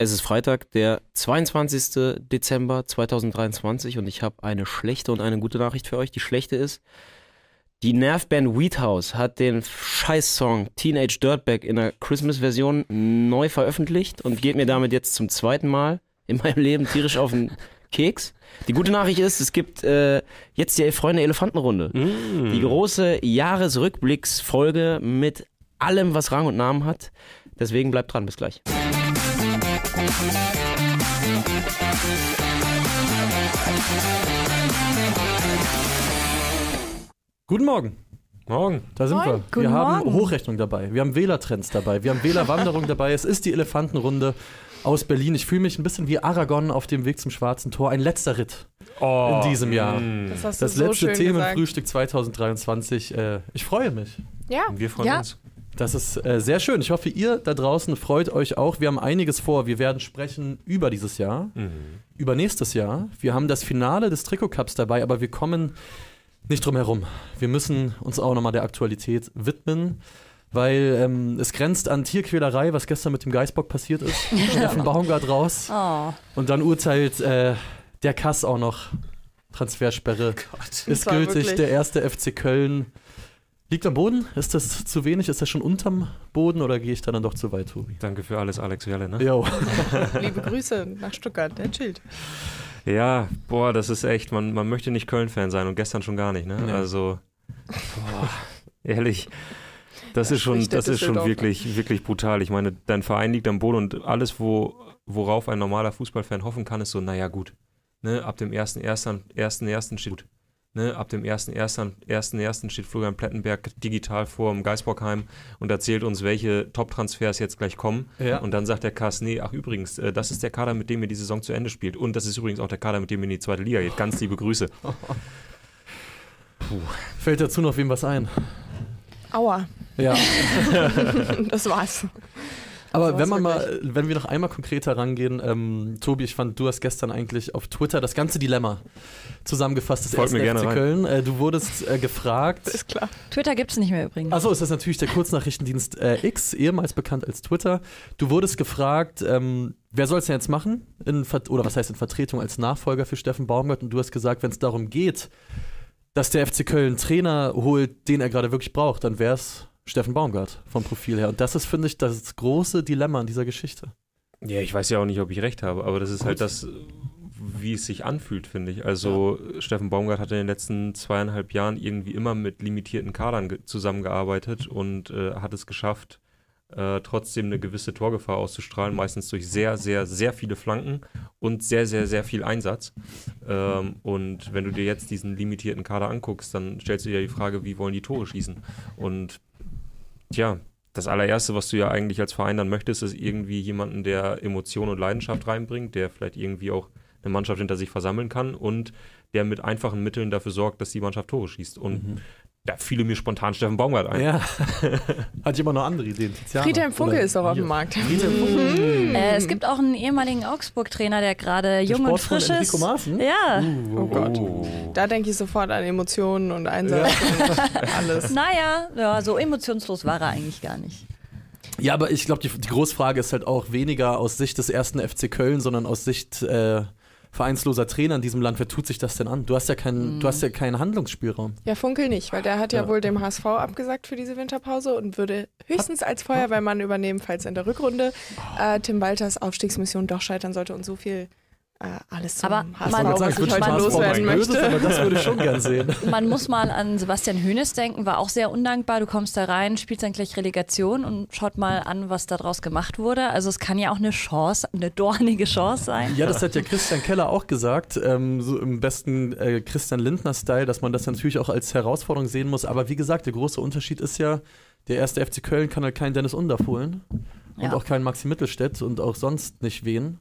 Es ist Freitag, der 22. Dezember 2023 und ich habe eine schlechte und eine gute Nachricht für euch. Die schlechte ist, die Nervband Wheathouse hat den Scheiß-Song Teenage Dirtbag in der Christmas-Version neu veröffentlicht und geht mir damit jetzt zum zweiten Mal in meinem Leben tierisch auf den Keks. Die gute Nachricht ist, es gibt äh, jetzt die Freunde Elefantenrunde. Mm. Die große Jahresrückblicksfolge mit allem, was Rang und Namen hat. Deswegen bleibt dran, bis gleich. Guten Morgen. Morgen. Da sind Moin. wir. Guten wir haben Morgen. Hochrechnung dabei. Wir haben Wählertrends dabei. Wir haben Wählerwanderung dabei. Es ist die Elefantenrunde aus Berlin. Ich fühle mich ein bisschen wie Aragorn auf dem Weg zum Schwarzen Tor. Ein letzter Ritt Oh, in diesem Jahr. mm. Das hast Das so letzte schön Themenfrühstück 2023. Äh, ich freue mich. Ja, Wir freuen Ja. uns. Das ist äh, sehr schön. Ich hoffe, ihr da draußen freut euch auch. Wir haben einiges vor. Wir werden sprechen über dieses Jahr, Mhm. über nächstes Jahr. Wir haben das Finale des Trikot Cups dabei, aber wir kommen nicht drum herum. Wir müssen uns auch nochmal der Aktualität widmen, weil ähm, es grenzt an Tierquälerei, was gestern mit dem Geißbock passiert ist. Steffen Baumgart raus. Oh, Und dann urteilt äh, der Kass auch noch. Transfersperre ist Das war gültig. wirklich- Der erste FC Köln liegt am Boden. Ist das zu wenig? Ist das schon unterm Boden oder gehe ich da dann doch zu weit, Tobi? Danke für alles, Alex Welle. Ne? Jo. liebe Grüße nach Stuttgart, der chillt. Ja, boah, das ist echt, man, man möchte nicht Köln-Fan sein und gestern schon gar nicht, ne? Nee. Also, boah, ehrlich. Das Da ist schon, das ist schon wirklich, wirklich brutal. Ich meine, dein Verein liegt am Boden und alles, wo, worauf ein normaler Fußballfan hoffen kann, ist so, naja, gut. Ne, ab dem 1.1. 1.1. steht gut. Ne, ab dem 1.1. 1.1. steht Florian Plettenberg digital vor im Geisbockheim und erzählt uns, welche Top-Transfers jetzt gleich kommen. Ja. Und dann sagt der Kass, nee, ach übrigens, äh, das ist der Kader, mit dem ihr die Saison zu Ende spielt. Und das ist übrigens auch der Kader, mit dem ihr in die zweite Liga geht. Ganz liebe Grüße. Fällt dazu noch wem was ein? Aua, Ja. das war's. Aber Das wenn man mal, wenn wir noch einmal konkreter rangehen, ähm, Tobi, ich fand, du hast gestern eigentlich auf Twitter das ganze Dilemma zusammengefasst des Folgt ersten mir gerne FC rein. Köln. Äh, du wurdest äh, gefragt. Ist klar. Twitter gibt's nicht mehr übrigens. Achso, ist das natürlich der Kurznachrichtendienst äh, X, ehemals bekannt als Twitter. Du wurdest gefragt, ähm, wer soll es denn jetzt machen? In, oder was heißt in Vertretung als Nachfolger für Steffen Baumgart? Und du hast gesagt, wenn es darum geht, dass der FC Köln einen Trainer holt, den er gerade wirklich braucht, dann wäre es Steffen Baumgart vom Profil her. Und das ist, finde ich, das große Dilemma an dieser Geschichte. Ja, ich weiß ja auch nicht, ob ich recht habe, aber das ist halt das, wie es sich anfühlt, finde ich. Also Steffen Baumgart hat in den letzten zweieinhalb Jahren irgendwie immer mit limitierten Kadern ge- zusammengearbeitet und äh, hat es geschafft, äh, trotzdem eine gewisse Torgefahr auszustrahlen, meistens durch sehr, sehr, sehr viele Flanken und sehr, sehr, sehr viel Einsatz. Ähm, und wenn du dir jetzt diesen limitierten Kader anguckst, dann stellst du dir die Frage, wie wollen die Tore schießen? Und tja, das allererste, was du ja eigentlich als Verein dann möchtest, ist irgendwie jemanden, der Emotion und Leidenschaft reinbringt, der vielleicht irgendwie auch eine Mannschaft hinter sich versammeln kann und der mit einfachen Mitteln dafür sorgt, dass die Mannschaft Tore schießt. Und da fiele mir spontan Steffen Baumgart ein. Ja. Hatte ich immer noch andere Ideen. Tiziana. Friedhelm Funke Oder ist doch auf dem Markt. Friedhelm Funke. äh, es gibt auch einen ehemaligen Augsburg-Trainer, der gerade jung und frisch ist. Enrico Maaßen? Ja. Oh Gott. Da denke ich sofort an Emotionen und Einsatz und alles. Naja, ja, so emotionslos war er eigentlich gar nicht. Ja, aber ich glaube, die, die Großfrage ist halt auch weniger aus Sicht des ersten FC Köln, sondern aus Sicht äh, vereinsloser Trainer in diesem Land. Wer tut sich das denn an? Du hast ja keinen, du hast ja keinen Handlungsspielraum. Ja, Funkel nicht, weil der hat ja, Ja. wohl dem HSV abgesagt für diese Winterpause und würde höchstens als Feuerwehrmann übernehmen, falls in der Rückrunde äh, Tim Walters Aufstiegsmission doch scheitern sollte und so viel alles zum Aber HSV, man- was ich loswerden Böses, möchte. aber das würde ich schon gern sehen. Man muss mal an Sebastian Hoeneß denken, war auch sehr undankbar. Du kommst da rein, spielst dann gleich Relegation und schaut mal an, was daraus gemacht wurde. Also es kann ja auch eine Chance, eine dornige Chance sein. Ja, das hat ja Christian Keller auch gesagt, ähm, so im besten äh, Christian Lindner-Style, dass man das natürlich auch als Herausforderung sehen muss. Aber wie gesagt, der große Unterschied ist ja, der erste FC Köln kann halt keinen Dennis Undaff holen und Ja. auch keinen Maxi Mittelstädt und auch sonst nicht wen.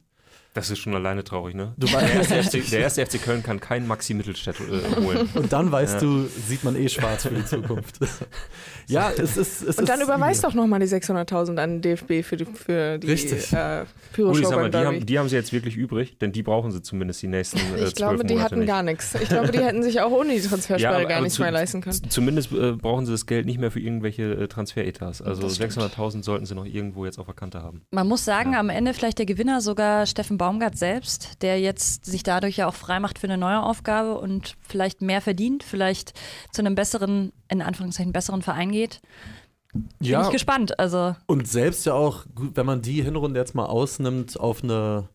Das ist schon alleine traurig, ne? Du Der erste, FC, der erste FC Köln kann keinen Maxi Mittelstädt äh, holen. und dann weißt Ja. du, sieht man eh schwarz für die Zukunft. ja, es ist. Es Und dann ist überweist doch nochmal die 600.000 an den DFB für die, für die Richtig. äh, Gut, ich sag mal, die haben, die haben sie jetzt wirklich übrig, denn die brauchen sie zumindest die nächsten äh, Ich glaube, die Monate hatten nicht. gar nichts. Ich glaube, die hätten sich auch ohne die Transfersperre Ja, aber- gar aber nichts zu- mehr leisten können. Zumindest äh, brauchen sie das Geld nicht mehr für irgendwelche äh, Transferetats. Also Das stimmt. 600.000 sollten sie noch irgendwo jetzt auf der Kante haben. Man muss sagen, Ja. am Ende vielleicht der Gewinner sogar Steffen Baumgart selbst, der jetzt sich dadurch ja auch freimacht für eine neue Aufgabe und vielleicht mehr verdient, vielleicht zu einem besseren, in Anführungszeichen besseren Verein geht. Bin ja, ich gespannt. Also und selbst ja auch, gut, wenn man die Hinrunde jetzt mal ausnimmt, auf eine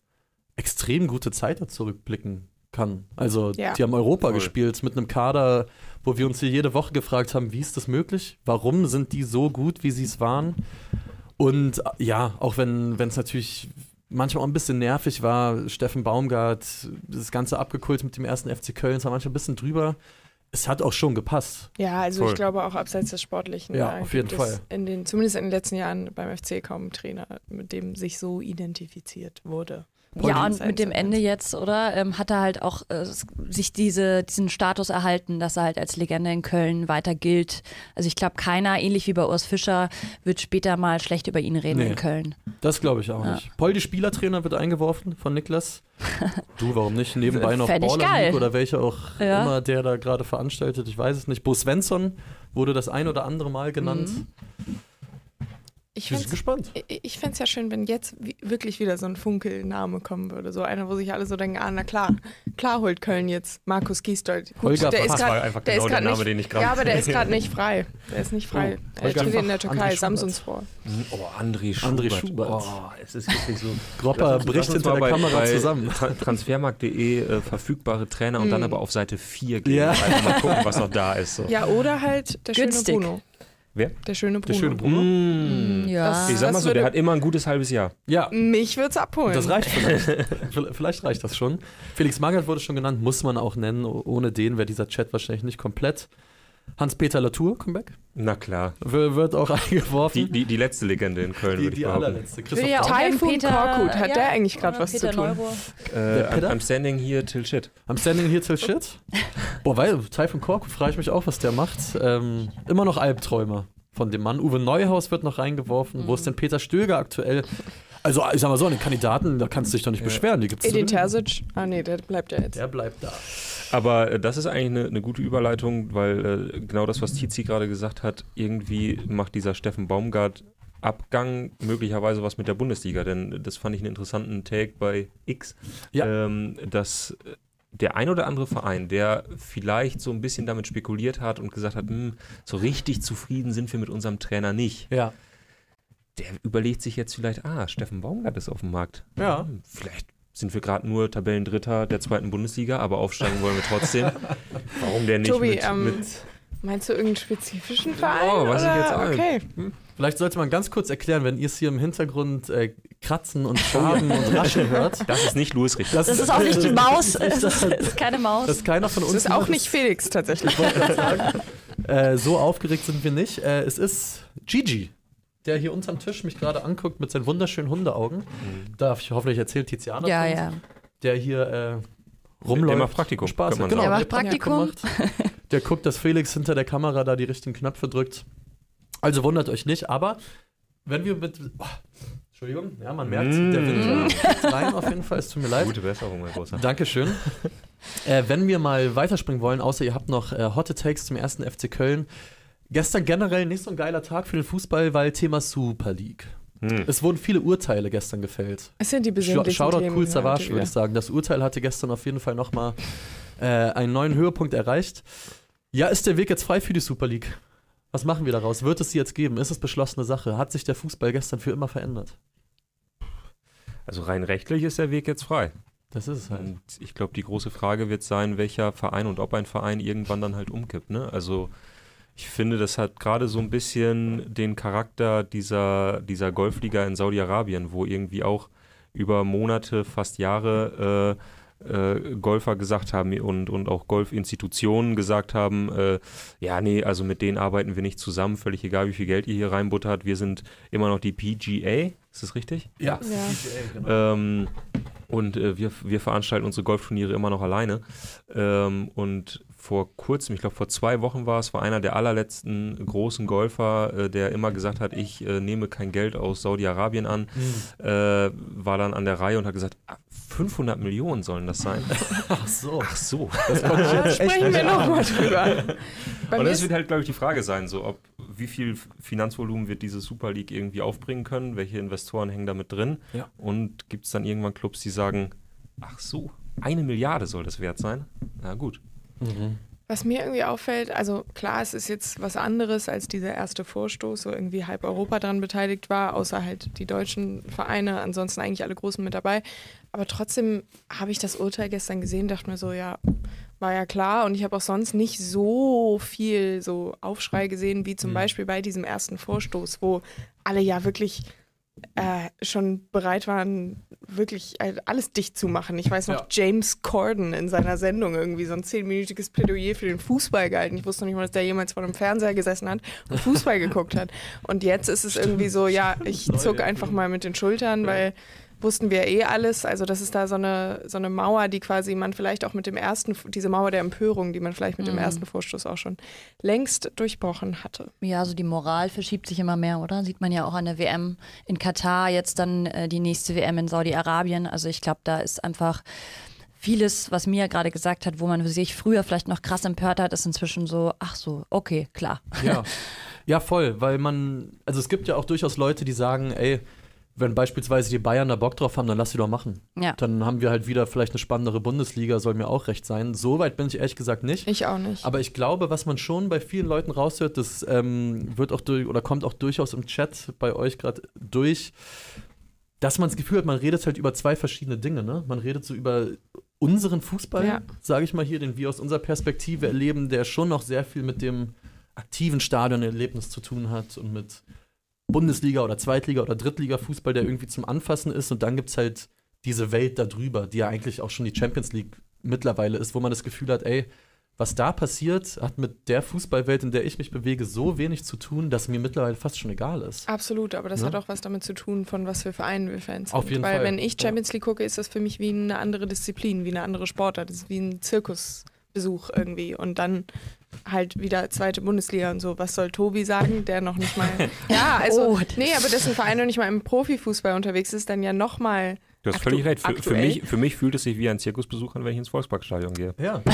extrem gute Zeit da zurückblicken kann. Also, Ja. die haben Europa Voll. gespielt mit einem Kader, wo wir uns hier jede Woche gefragt haben, wie ist das möglich? Warum sind die so gut, wie sie es waren? Und ja, auch wenn es natürlich manchmal auch ein bisschen nervig war, Steffen Baumgart, das Ganze abgekult mit dem ersten FC Köln, es war manchmal ein bisschen drüber. Es hat auch schon gepasst. Ja, also Voll. ich glaube auch abseits des Sportlichen. Ja, auf jeden Fall. In den, zumindest in den letzten Jahren beim FC kaum Trainer, mit dem sich so identifiziert wurde. Ja, und mit dem Ende jetzt, oder? Ähm, hat er halt auch äh, sich diese, diesen Status erhalten, dass er halt als Legende in Köln weiter gilt. Also ich glaube, keiner, ähnlich wie bei Urs Fischer, wird später mal schlecht über ihn reden Nee. in Köln. Das glaube ich auch Ja. nicht. Poldi Spielertrainer wird eingeworfen von Niklas. Du, warum nicht? Nebenbei noch Baller oder welche auch Ja. immer der da gerade veranstaltet, ich weiß es nicht. Bo Svensson wurde das ein oder andere Mal genannt. Mhm. Ich find's- gespannt. Ich- Ich fände es ja schön, wenn jetzt wirklich wieder so ein Funkelname kommen würde. So einer, wo sich alle so denken, ah, na klar, klar holt Köln jetzt Markus Giesdold. Gut, Holger der ist Fass Das war grad, einfach der genau ist der grad Name, nicht, den ich gerade. Ja, aber der ist gerade nicht frei. Der ist nicht frei. Oh, er spielt in der Türkei, André Samsunspor. Oh, André Schubert. André Schubert. Oh, es ist wirklich so. Gropper bricht hinter der Kamera bei zusammen. Tra Transfermarkt.de äh, verfügbare Trainer und dann Mm. aber auf Seite 4 gehen. Ja. Einfach mal gucken, was noch da ist. So. Ja, oder halt der Günstig. schöne Bruno. Wer? Der schöne Bruno. Der schöne Bruno. Mm. Ja. Das- Ich sag mal so, der hat immer ein gutes halbes Jahr. Ja, Mich wird's abholen. das reicht vielleicht. vielleicht reicht das schon. Felix Magath wurde schon genannt, muss man auch nennen. Ohne den wäre dieser Chat wahrscheinlich nicht komplett. Hans-Peter Latour, Comeback, Na klar. w- wird auch Die, eingeworfen. die, die letzte Legende in Köln, Die, würde ich die behaupten. allerletzte. Christoph ja. Taifun Peter- Korkut, hat ja, der eigentlich gerade was Peter zu tun? Neuro. Äh, Peter? I'm standing here till shit. I'm standing here till shit. Boah, weil Typhon Korkut frage ich mich auch, was der macht. Ähm, immer noch Albträume von dem Mann. Uwe Neuhaus wird noch reingeworfen. Wo ist denn Peter Stöger aktuell? Also, ich sag mal so, an den Kandidaten, da kannst du dich doch nicht Ja. beschweren. Die gibt's Edin. Terzic. Ah nee, der bleibt ja jetzt. Der bleibt da. Aber äh, das ist eigentlich eine, eine gute Überleitung, weil äh, genau das, was Tizi gerade gesagt hat, irgendwie macht dieser Steffen Baumgart Abgang möglicherweise was mit der Bundesliga, denn das fand ich einen interessanten Take bei X, Ja. ähm, dass äh, der ein oder andere Verein, der vielleicht so ein bisschen damit spekuliert hat und gesagt hat, hm, so richtig zufrieden sind wir mit unserem Trainer nicht, Ja. der überlegt sich jetzt vielleicht, ah, Steffen Baumgart ist auf dem Markt. Ja. Hm, Vielleicht sind wir gerade nur Tabellendritter der zweiten Bundesliga, aber aufsteigen wollen wir trotzdem. Warum der nicht Tobi, mit, ähm, mit Meinst du irgendeinen spezifischen Verein? Oh, weiß ich oder? jetzt auch. Okay. Vielleicht sollte man ganz kurz erklären, wenn ihr es hier im Hintergrund äh, kratzen und schaben und rascheln hört. Das ist nicht Louis Richter. Das ist auch nicht die Maus. Das Es ist, es ist keine Maus. ist keiner von uns. Das ist auch nicht Felix tatsächlich. Ich sagen, äh, so aufgeregt sind wir nicht. Äh, es ist Gigi, der hier unterm Tisch mich gerade anguckt mit seinen wunderschönen Hundeaugen. Darf ich hoffentlich erzählen, Tiziana. ja, ja. Der hier äh, rumläuft. Der macht Praktikum, Spaß hat. man Genau. Der macht Praktikum. gemacht. Der guckt, dass Felix hinter der Kamera da die richtigen Knöpfe drückt. Also wundert euch nicht, aber wenn wir mit. Oh, Entschuldigung, ja, man merkt, Mm. der Wind äh, rein auf jeden Fall, es tut mir leid. Gute Besserung, mein Großer. Dankeschön. äh, wenn wir mal weiterspringen wollen, außer ihr habt noch äh, Hotte Takes zum ersten FC Köln. Gestern generell nicht so ein geiler Tag für den Fußball, weil Thema Super League. Hm. Es wurden viele Urteile gestern gefällt. Es sind die besinnlichen Shoutout Themen Cool Savage, würde ich sagen. Das Urteil hatte gestern auf jeden Fall nochmal äh, einen neuen Höhepunkt erreicht. Ja, ist der Weg jetzt frei für die Super League? Was machen wir daraus? Wird es sie jetzt geben? Ist es beschlossene Sache? Hat sich der Fußball gestern für immer verändert? Also rein rechtlich ist der Weg jetzt frei. Das ist es halt. Und ich glaube, die große Frage wird sein, welcher Verein und ob ein Verein irgendwann dann halt umkippt. Ne? Also ich finde, das hat gerade so ein bisschen den Charakter dieser, dieser Golfliga in Saudi-Arabien, wo irgendwie auch über Monate, fast Jahre äh, äh, Golfer gesagt haben und, und auch Golfinstitutionen gesagt haben, äh, ja, nee, also mit denen arbeiten wir nicht zusammen, völlig egal, wie viel Geld ihr hier reinbuttert. Wir sind immer noch die PGA, ist das richtig? Ja, Ja. PGA, genau. Ähm, Und äh, wir, wir veranstalten unsere Golfturniere immer noch alleine. Ähm, und vor kurzem, ich glaube vor zwei Wochen war es, war einer der allerletzten großen Golfer, äh, der immer gesagt hat, ich äh, nehme kein Geld aus Saudi-Arabien an, Mhm. äh, war dann an der Reihe und hat gesagt, ah, 500 Millionen sollen das sein. Ach so. Ach so. Da sprechen wir nochmal drüber. Bei Und das wird halt, glaube ich, die Frage sein, so ob wie viel Finanzvolumen wird diese Super League irgendwie aufbringen können, welche Investoren hängen damit drin Ja. und gibt es dann irgendwann Clubs, die sagen, ach so, eine Milliarde soll das wert sein? Na gut. Mhm. was mir irgendwie auffällt, also klar, es ist jetzt was anderes als dieser erste Vorstoß, wo irgendwie halb Europa daran beteiligt war, außer halt die deutschen Vereine, ansonsten eigentlich alle Großen mit dabei. Aber trotzdem habe ich das Urteil gestern gesehen, dachte mir so, ja, war ja klar. Und ich habe auch sonst nicht so viel so Aufschrei gesehen, wie zum Mhm. Beispiel bei diesem ersten Vorstoß, wo alle ja wirklich äh, schon bereit waren, wirklich äh, alles dicht zu machen. Ich weiß noch, Ja. James Corden in seiner Sendung irgendwie so ein zehnminütiges Plädoyer für den Fußball gehalten. Ich wusste noch nicht mal, dass der jemals vor einem Fernseher gesessen hat und Fußball geguckt hat. Und jetzt ist es irgendwie so, ja, ich zuck einfach mal mit den Schultern, weil wussten wir eh alles. Also das ist da so eine, so eine Mauer, die quasi man vielleicht auch mit dem ersten, diese Mauer der Empörung, die man vielleicht mit dem Mhm. ersten Vorstoß auch schon längst durchbrochen hatte. Ja, also die Moral verschiebt sich immer mehr, oder? Sieht man ja auch an der WM in Katar, jetzt dann äh, die nächste WM in Saudi-Arabien. Also ich glaube, da ist einfach vieles, was Mia gerade gesagt hat, wo man sich früher vielleicht noch krass empört hat, ist inzwischen so, ach so, okay, klar. Ja. ja, voll, weil man, also es gibt ja auch durchaus Leute, die sagen, ey, wenn beispielsweise die Bayern da Bock drauf haben, dann lass sie doch machen. Ja. Dann haben wir halt wieder vielleicht eine spannendere Bundesliga, soll mir auch recht sein. So weit bin ich ehrlich gesagt nicht. Ich auch nicht. Aber ich glaube, was man schon bei vielen Leuten raushört, das ähm, wird auch durch oder kommt auch durchaus im Chat bei euch gerade durch, dass man das Gefühl hat, man redet halt über zwei verschiedene Dinge. Ne? Man redet so über unseren Fußball, Ja. sage ich mal hier, den wir aus unserer Perspektive erleben, der schon noch sehr viel mit dem aktiven Stadionerlebnis zu tun hat und mit Bundesliga oder Zweitliga oder Drittliga-Fußball, der irgendwie zum Anfassen ist. Und dann gibt es halt diese Welt darüber, die ja eigentlich auch schon die Champions League mittlerweile ist, wo man das Gefühl hat, ey, was da passiert, hat mit der Fußballwelt, in der ich mich bewege, so wenig zu tun, dass mir mittlerweile fast schon egal ist. Absolut, aber das Ne? hat auch was damit zu tun, von was für Vereinen wir Fans sind. Auf jeden Weil Fall, wenn ich ja. Champions League gucke, ist das für mich wie eine andere Disziplin, wie eine andere Sportart. Das ist wie ein Zirkusbesuch irgendwie. Und dann halt wieder zweite Bundesliga und so. Was soll Tobi sagen, der noch nicht mal. Ja, also. Oh. Nee, aber dessen Verein noch nicht mal im Profifußball unterwegs ist, dann ja nochmal. Du hast völlig recht. Für, für, mich, für mich fühlt es sich wie ein Zirkusbesuch an, wenn ich ins Volksparkstadion gehe. Ja.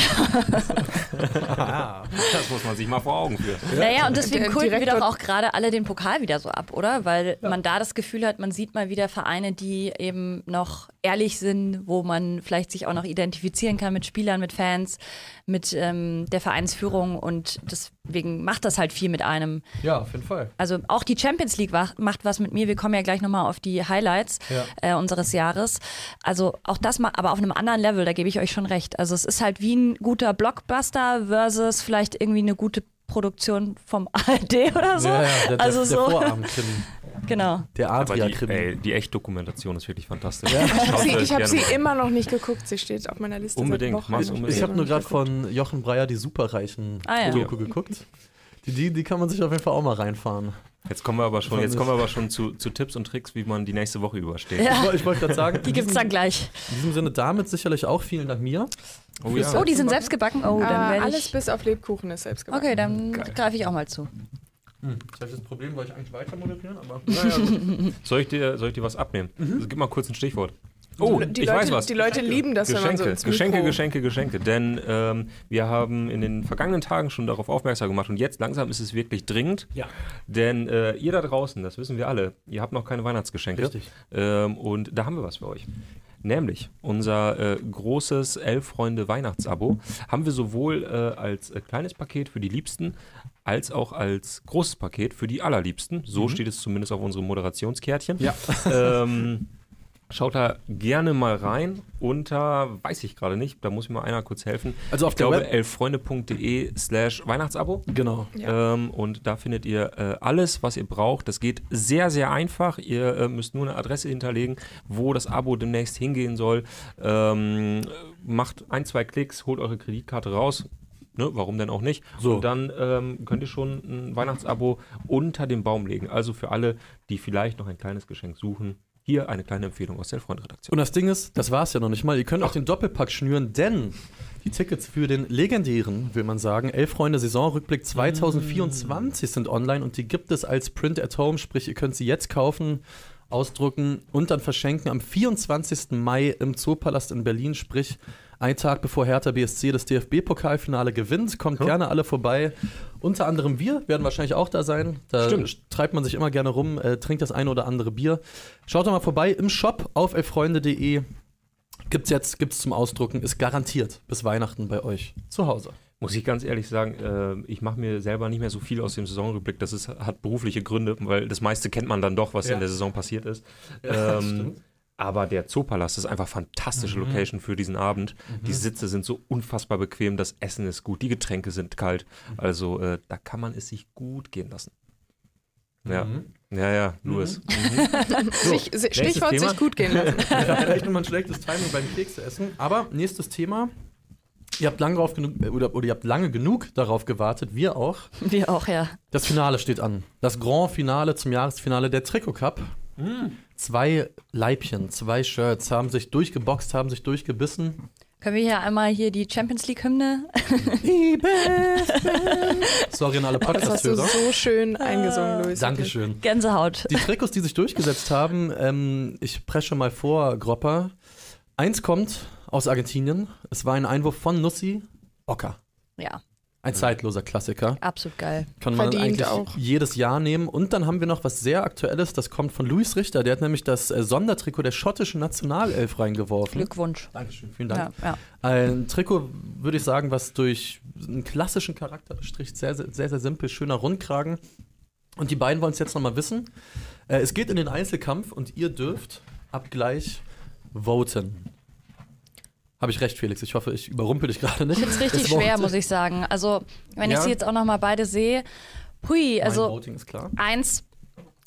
Das muss man sich mal vor Augen führen. Naja, und deswegen Der kulten wir doch auch gerade alle den Pokal wieder so ab, oder? Weil man da das Gefühl hat, man sieht mal wieder Vereine, die eben noch ehrlich sind, wo man vielleicht sich auch noch identifizieren kann mit Spielern, mit Fans, mit ähm, der Vereinsführung und deswegen macht das halt viel mit einem. ja, auf jeden Fall. Also auch die Champions League macht was mit mir. Wir kommen ja gleich nochmal auf die Highlights Ja. äh, unseres Jahres. Also auch das mal, aber auf einem anderen Level, da gebe ich euch schon recht. Also es ist halt wie ein guter Blockbuster versus vielleicht irgendwie eine gute Produktion vom ARD oder so. ja, ja, der, also der, so, der Vorabendkrimi. genau. Der Aber die, Adria-Krimi. ey, die Echtdokumentation ist wirklich fantastisch. Ja. Habe sie, ich hab gerne sie immer noch nicht geguckt. Sie steht auf meiner Liste. Unbedingt, Seit Wochen. mach's Ich unbedingt. Ich habe nur gerade von Jochen Breyer die Superreichen Ah, ja. Doku geguckt. Die, die, die kann man sich auf jeden Fall auch mal reinfahren. Jetzt kommen wir aber schon, jetzt kommen wir aber schon zu, zu Tipps und Tricks, wie man die nächste Woche übersteht. Ja. Ich, woll- ich wollte gerade sagen, Die gibt's dann gleich. in diesem Sinne damit sicherlich auch vielen Dank mir. Oh ja. Oh, die sind selbst gebacken? Oh, dann Äh, alles ich. bis auf Lebkuchen ist selbst gebacken. Okay, dann greife ich auch mal zu. Hm. Das heißt, das Problem wollte ich eigentlich weiter moderieren, aber. Naja, soll, ich dir, soll ich dir was abnehmen? Also, gib mal kurz ein Stichwort. Oh, die ich Leute, weiß was. Die Leute lieben das, wenn man so Geschenke, ins Geschenke, Mikro Geschenke, Geschenke. Denn ähm, wir haben in den vergangenen Tagen schon darauf aufmerksam gemacht und jetzt langsam ist es wirklich dringend. Ja. Denn äh, ihr da draußen, das wissen wir alle, ihr habt noch keine Weihnachtsgeschenke. Richtig. Ähm, und da haben wir was für euch. Nämlich unser äh, großes Elf-Freunde-Weihnachtsabo haben wir sowohl äh, als äh, kleines Paket für die Liebsten als auch als großes Paket für die Allerliebsten. So steht es zumindest auf unserem Moderationskärtchen. Ja. Ähm, schaut da gerne mal rein unter, weiß ich gerade nicht, da muss mir mal einer kurz helfen. Also auf ich der glaube, Web- elffreunde.de slash Weihnachtsabo. Genau. Ja. Ähm, und da findet ihr äh, alles, was ihr braucht. Das geht sehr, sehr einfach. Ihr äh, müsst nur eine Adresse hinterlegen, wo das Abo demnächst hingehen soll. Ähm, macht ein, zwei Klicks, holt eure Kreditkarte raus. Ne, warum denn auch nicht? So. Und dann ähm, könnt ihr schon ein Weihnachtsabo unter den Baum legen. Also für alle, die vielleicht noch ein kleines Geschenk suchen, hier eine kleine Empfehlung aus der Freund-Redaktion. Und das Ding ist, das war es ja noch nicht mal. Ihr könnt auch den Doppelpack schnüren, denn die Tickets für den legendären, will man sagen, Elf Freunde Saisonrückblick 2024 sind online und die gibt es als Print at Home, sprich, ihr könnt sie jetzt kaufen, ausdrucken und dann verschenken am 24. Mai im Zoopalast in Berlin, sprich, ein Tag bevor Hertha BSC das DFB-Pokalfinale gewinnt. Kommt Ja. gerne alle vorbei. Unter anderem wir werden wahrscheinlich auch da sein. Da Stimmt. treibt man sich immer gerne rum, äh, trinkt das eine oder andere Bier. Schaut doch mal vorbei im Shop auf elffreunde.de. Gibt's jetzt, gibt's zum Ausdrucken, ist garantiert bis Weihnachten bei euch zu Hause. Muss ich ganz ehrlich sagen, äh, ich mache mir selber nicht mehr so viel aus dem Saisonrückblick. Das ist, hat berufliche Gründe, weil das meiste kennt man dann doch, was Ja. in der Saison passiert ist. Ja, ähm, stimmt. Aber der Zoopalast ist einfach fantastische Mhm. Location für diesen Abend. Die Sitze sind so unfassbar bequem, das Essen ist gut, die Getränke sind kalt. Mhm. Also äh, da kann man es sich gut gehen lassen. Ja, Mhm. ja, ja, Louis. Mhm. Sich, si- Stichwort Thema. sich gut gehen lassen. Vielleicht immer ein schlechtes Timing beim Kekse essen. Aber nächstes Thema. Ihr habt lange, drauf genug, äh, oder, oder ihr habt lange genug darauf gewartet, wir auch. Wir auch, ja. Das Finale steht an. Das Grand Finale zum Jahresfinale der Trikot Cup. Zwei Leibchen, zwei Shirts haben sich durchgeboxt, haben sich durchgebissen. Können wir hier einmal hier die Champions League-Hymne? Sorry an alle Das hast du Podcast-Hörer. so schön eingesungen, Luis. Dankeschön. Gänsehaut. Die Trikots, die sich durchgesetzt haben, ähm, ich presche mal vor, Gropper. Eins kommt aus Argentinien. Es war ein Einwurf von Nussi Ocker. Ja, Ein zeitloser Klassiker. absolut geil. Kann man Verdient eigentlich auch. jedes Jahr nehmen. Und dann haben wir noch was sehr Aktuelles, das kommt von Luis Richter. Der hat nämlich das äh, Sondertrikot der schottischen Nationalelf reingeworfen. Glückwunsch. Dankeschön, vielen Dank. Ja, ja. Ein Trikot, würde ich sagen, was durch einen klassischen Charakter bestricht. Sehr, sehr, sehr, sehr simpel, schöner Rundkragen. Und die beiden wollen es jetzt nochmal wissen. Äh, es geht in den Einzelkampf und ihr dürft ab gleich voten. Habe ich recht, Felix? Ich hoffe, ich überrumpel dich gerade nicht. Ich finde es richtig schwer, muss ich sagen. Also, wenn ich Ja. sie jetzt auch noch mal beide sehe, hui, also eins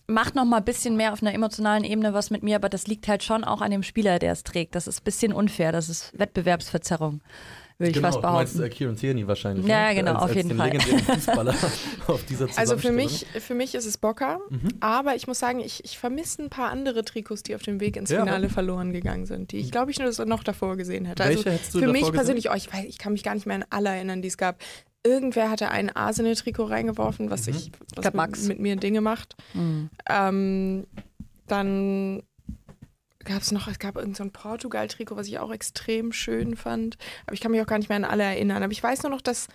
macht noch mal ein bisschen mehr auf einer emotionalen Ebene was mit mir, aber das liegt halt schon auch an dem Spieler, der es trägt. Das ist ein bisschen unfair, das ist Wettbewerbsverzerrung, würde ich genau, fast du meinst behaupten. äh, Kieran Tierney wahrscheinlich. Ja, ne? genau, als, auf als jeden den Fall. legendären Fußballer auf dieser Also für mich, für mich ist es Bocker, Mhm. aber ich muss sagen, ich, ich vermisse ein paar andere Trikots, die auf dem Weg ins Ja, Finale verloren gegangen sind, die ich glaube ich nur noch davor gesehen hätte. Welche Also hättest du für davor mich gesehen? persönlich, oh, ich, weiß, ich kann mich gar nicht mehr an alle erinnern, die es gab. Irgendwer hatte ein Arsenal-Trikot reingeworfen, was, Mhm. ich, was mit, Max. mit mir Dinge macht. Mhm. Ähm, dann gab es noch, es gab irgendein so Portugal-Trikot, was ich auch extrem schön fand. Aber ich kann mich auch gar nicht mehr an alle erinnern. Aber ich weiß nur noch, dass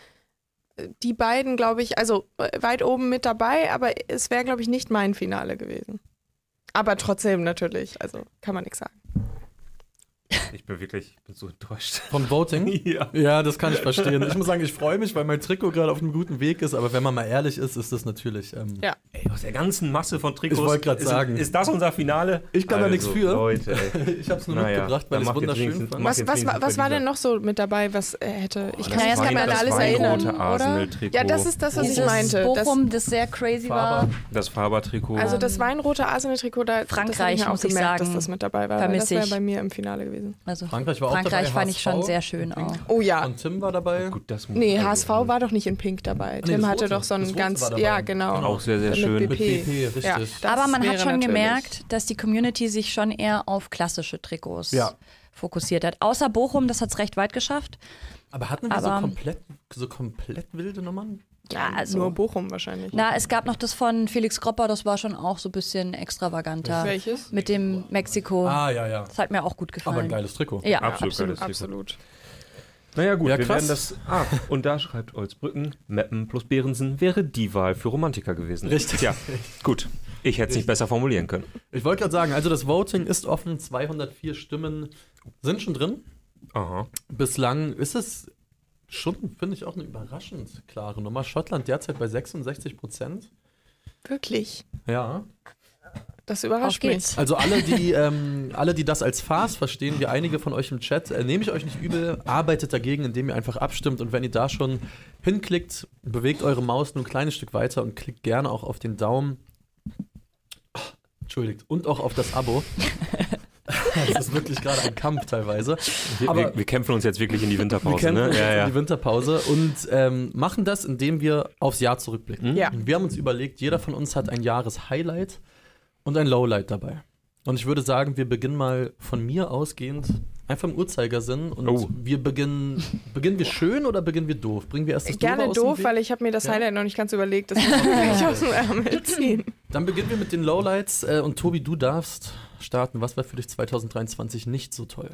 äh, die beiden, glaube ich, also äh, weit oben mit dabei, aber es wäre, glaube ich, nicht mein Finale gewesen. Aber trotzdem natürlich, also kann man nichts sagen. Ich bin wirklich ich bin so enttäuscht. Vom Voting? ja. Ja, das kann ich verstehen. Ich muss sagen, ich freue mich, weil mein Trikot gerade auf einem guten Weg ist, aber wenn man mal ehrlich ist, ist das natürlich. Ähm, Ja. Ey, aus der ganzen Masse von Trikots. Ich wollte ist- sagen. Ist das unser Finale? Ich kann da nichts für. Leute, ey. Ich habe es nur Naja, mitgebracht, weil ich es wunderschön fand. Was, was, was war denn noch so mit dabei, was er hätte? Ich Oh, kann das Wein- nicht mehr an das alles erinnern. Oder? Arsenal-Trikot. Ja, das ist das, was ich Dieses meinte. Das, Bochum, das sehr crazy Faber. war. Das Faber-Trikot. also das weinrote Arsenal-Trikot, da das Frankreich, ich mir auch muss ich gemerkt, sagen, dass das mit dabei war. Das wäre ich. bei mir im Finale gewesen. Also Frankreich war auch Frankreich dabei, fand ich schon sehr schön auch. Oh ja. Und Tim war dabei. Gut, das muss- Nee, also, HSV war doch nicht in Pink dabei. nee, Tim hatte Rote. doch so einen Rote ganz, ja genau. Auch sehr, sehr Mit schön. BP. Mit BP, richtig. Ja, Aber man hat schon natürlich- gemerkt, dass die Community sich schon eher auf klassische Trikots Ja. fokussiert hat. Außer Bochum, das hat es recht weit geschafft. Aber hatten wir so Aber- komplett, so komplett wilde Nummern? Ja, also. Nur Bochum wahrscheinlich. Na, es gab noch das von Felix Gropper, das war schon auch so ein bisschen extravaganter. Welches? Mit dem Mexiko. Ah, ja, ja. Das hat mir auch gut gefallen. Aber ein geiles Trikot. Ja, Absolut absolut. geiles Trikot. Absolut. Naja, gut, Ja, wir krass. werden das. Ah, und da schreibt Olsbrücken, Meppen plus Behrensen wäre die Wahl für Romantiker gewesen. Richtig. Ja, gut. Ich hätte es nicht besser formulieren können. Ich wollte gerade sagen, also das Voting ist offen. 204 Stimmen sind schon drin. Aha. Bislang ist es schon, finde ich, auch eine überraschend klare Nummer. Schottland derzeit bei 66 Prozent. Wirklich. Ja. Das überrascht mich. Also alle, die, ähm, alle, die das als Farce verstehen, wie einige von euch im Chat, äh, nehme ich euch nicht übel, arbeitet dagegen, indem ihr einfach abstimmt und wenn ihr da schon hinklickt, bewegt eure Maus nur ein kleines Stück weiter und klickt gerne auch auf den Daumen. Ah, Entschuldigt. Und auch auf das Abo. das ist wirklich gerade ein Kampf teilweise. Wir, Aber- wir, wir kämpfen uns jetzt wirklich in die Wir Winterpause, kämpfen ne? uns Ja, ja. in die Winterpause und ähm, machen das, indem wir aufs Jahr zurückblicken. Ja. Und wir haben uns überlegt, jeder von uns hat ein Jahreshighlight und ein Lowlight dabei. Und ich würde sagen, wir beginnen mal von mir ausgehend einfach im Uhrzeigersinn. Und Oh. wir beginnen. Beginnen wir schön oder beginnen wir doof? Bringen wir erst das Gerne Doofe aus dem doof, Weg? weil ich habe mir das Ja. Highlight noch nicht ganz überlegt. Das muss ich aus dem Ärmel ziehen. Dann beginnen wir mit den Lowlights. Äh, und Tobi, du darfst starten. Was war für dich 2023 nicht so toll?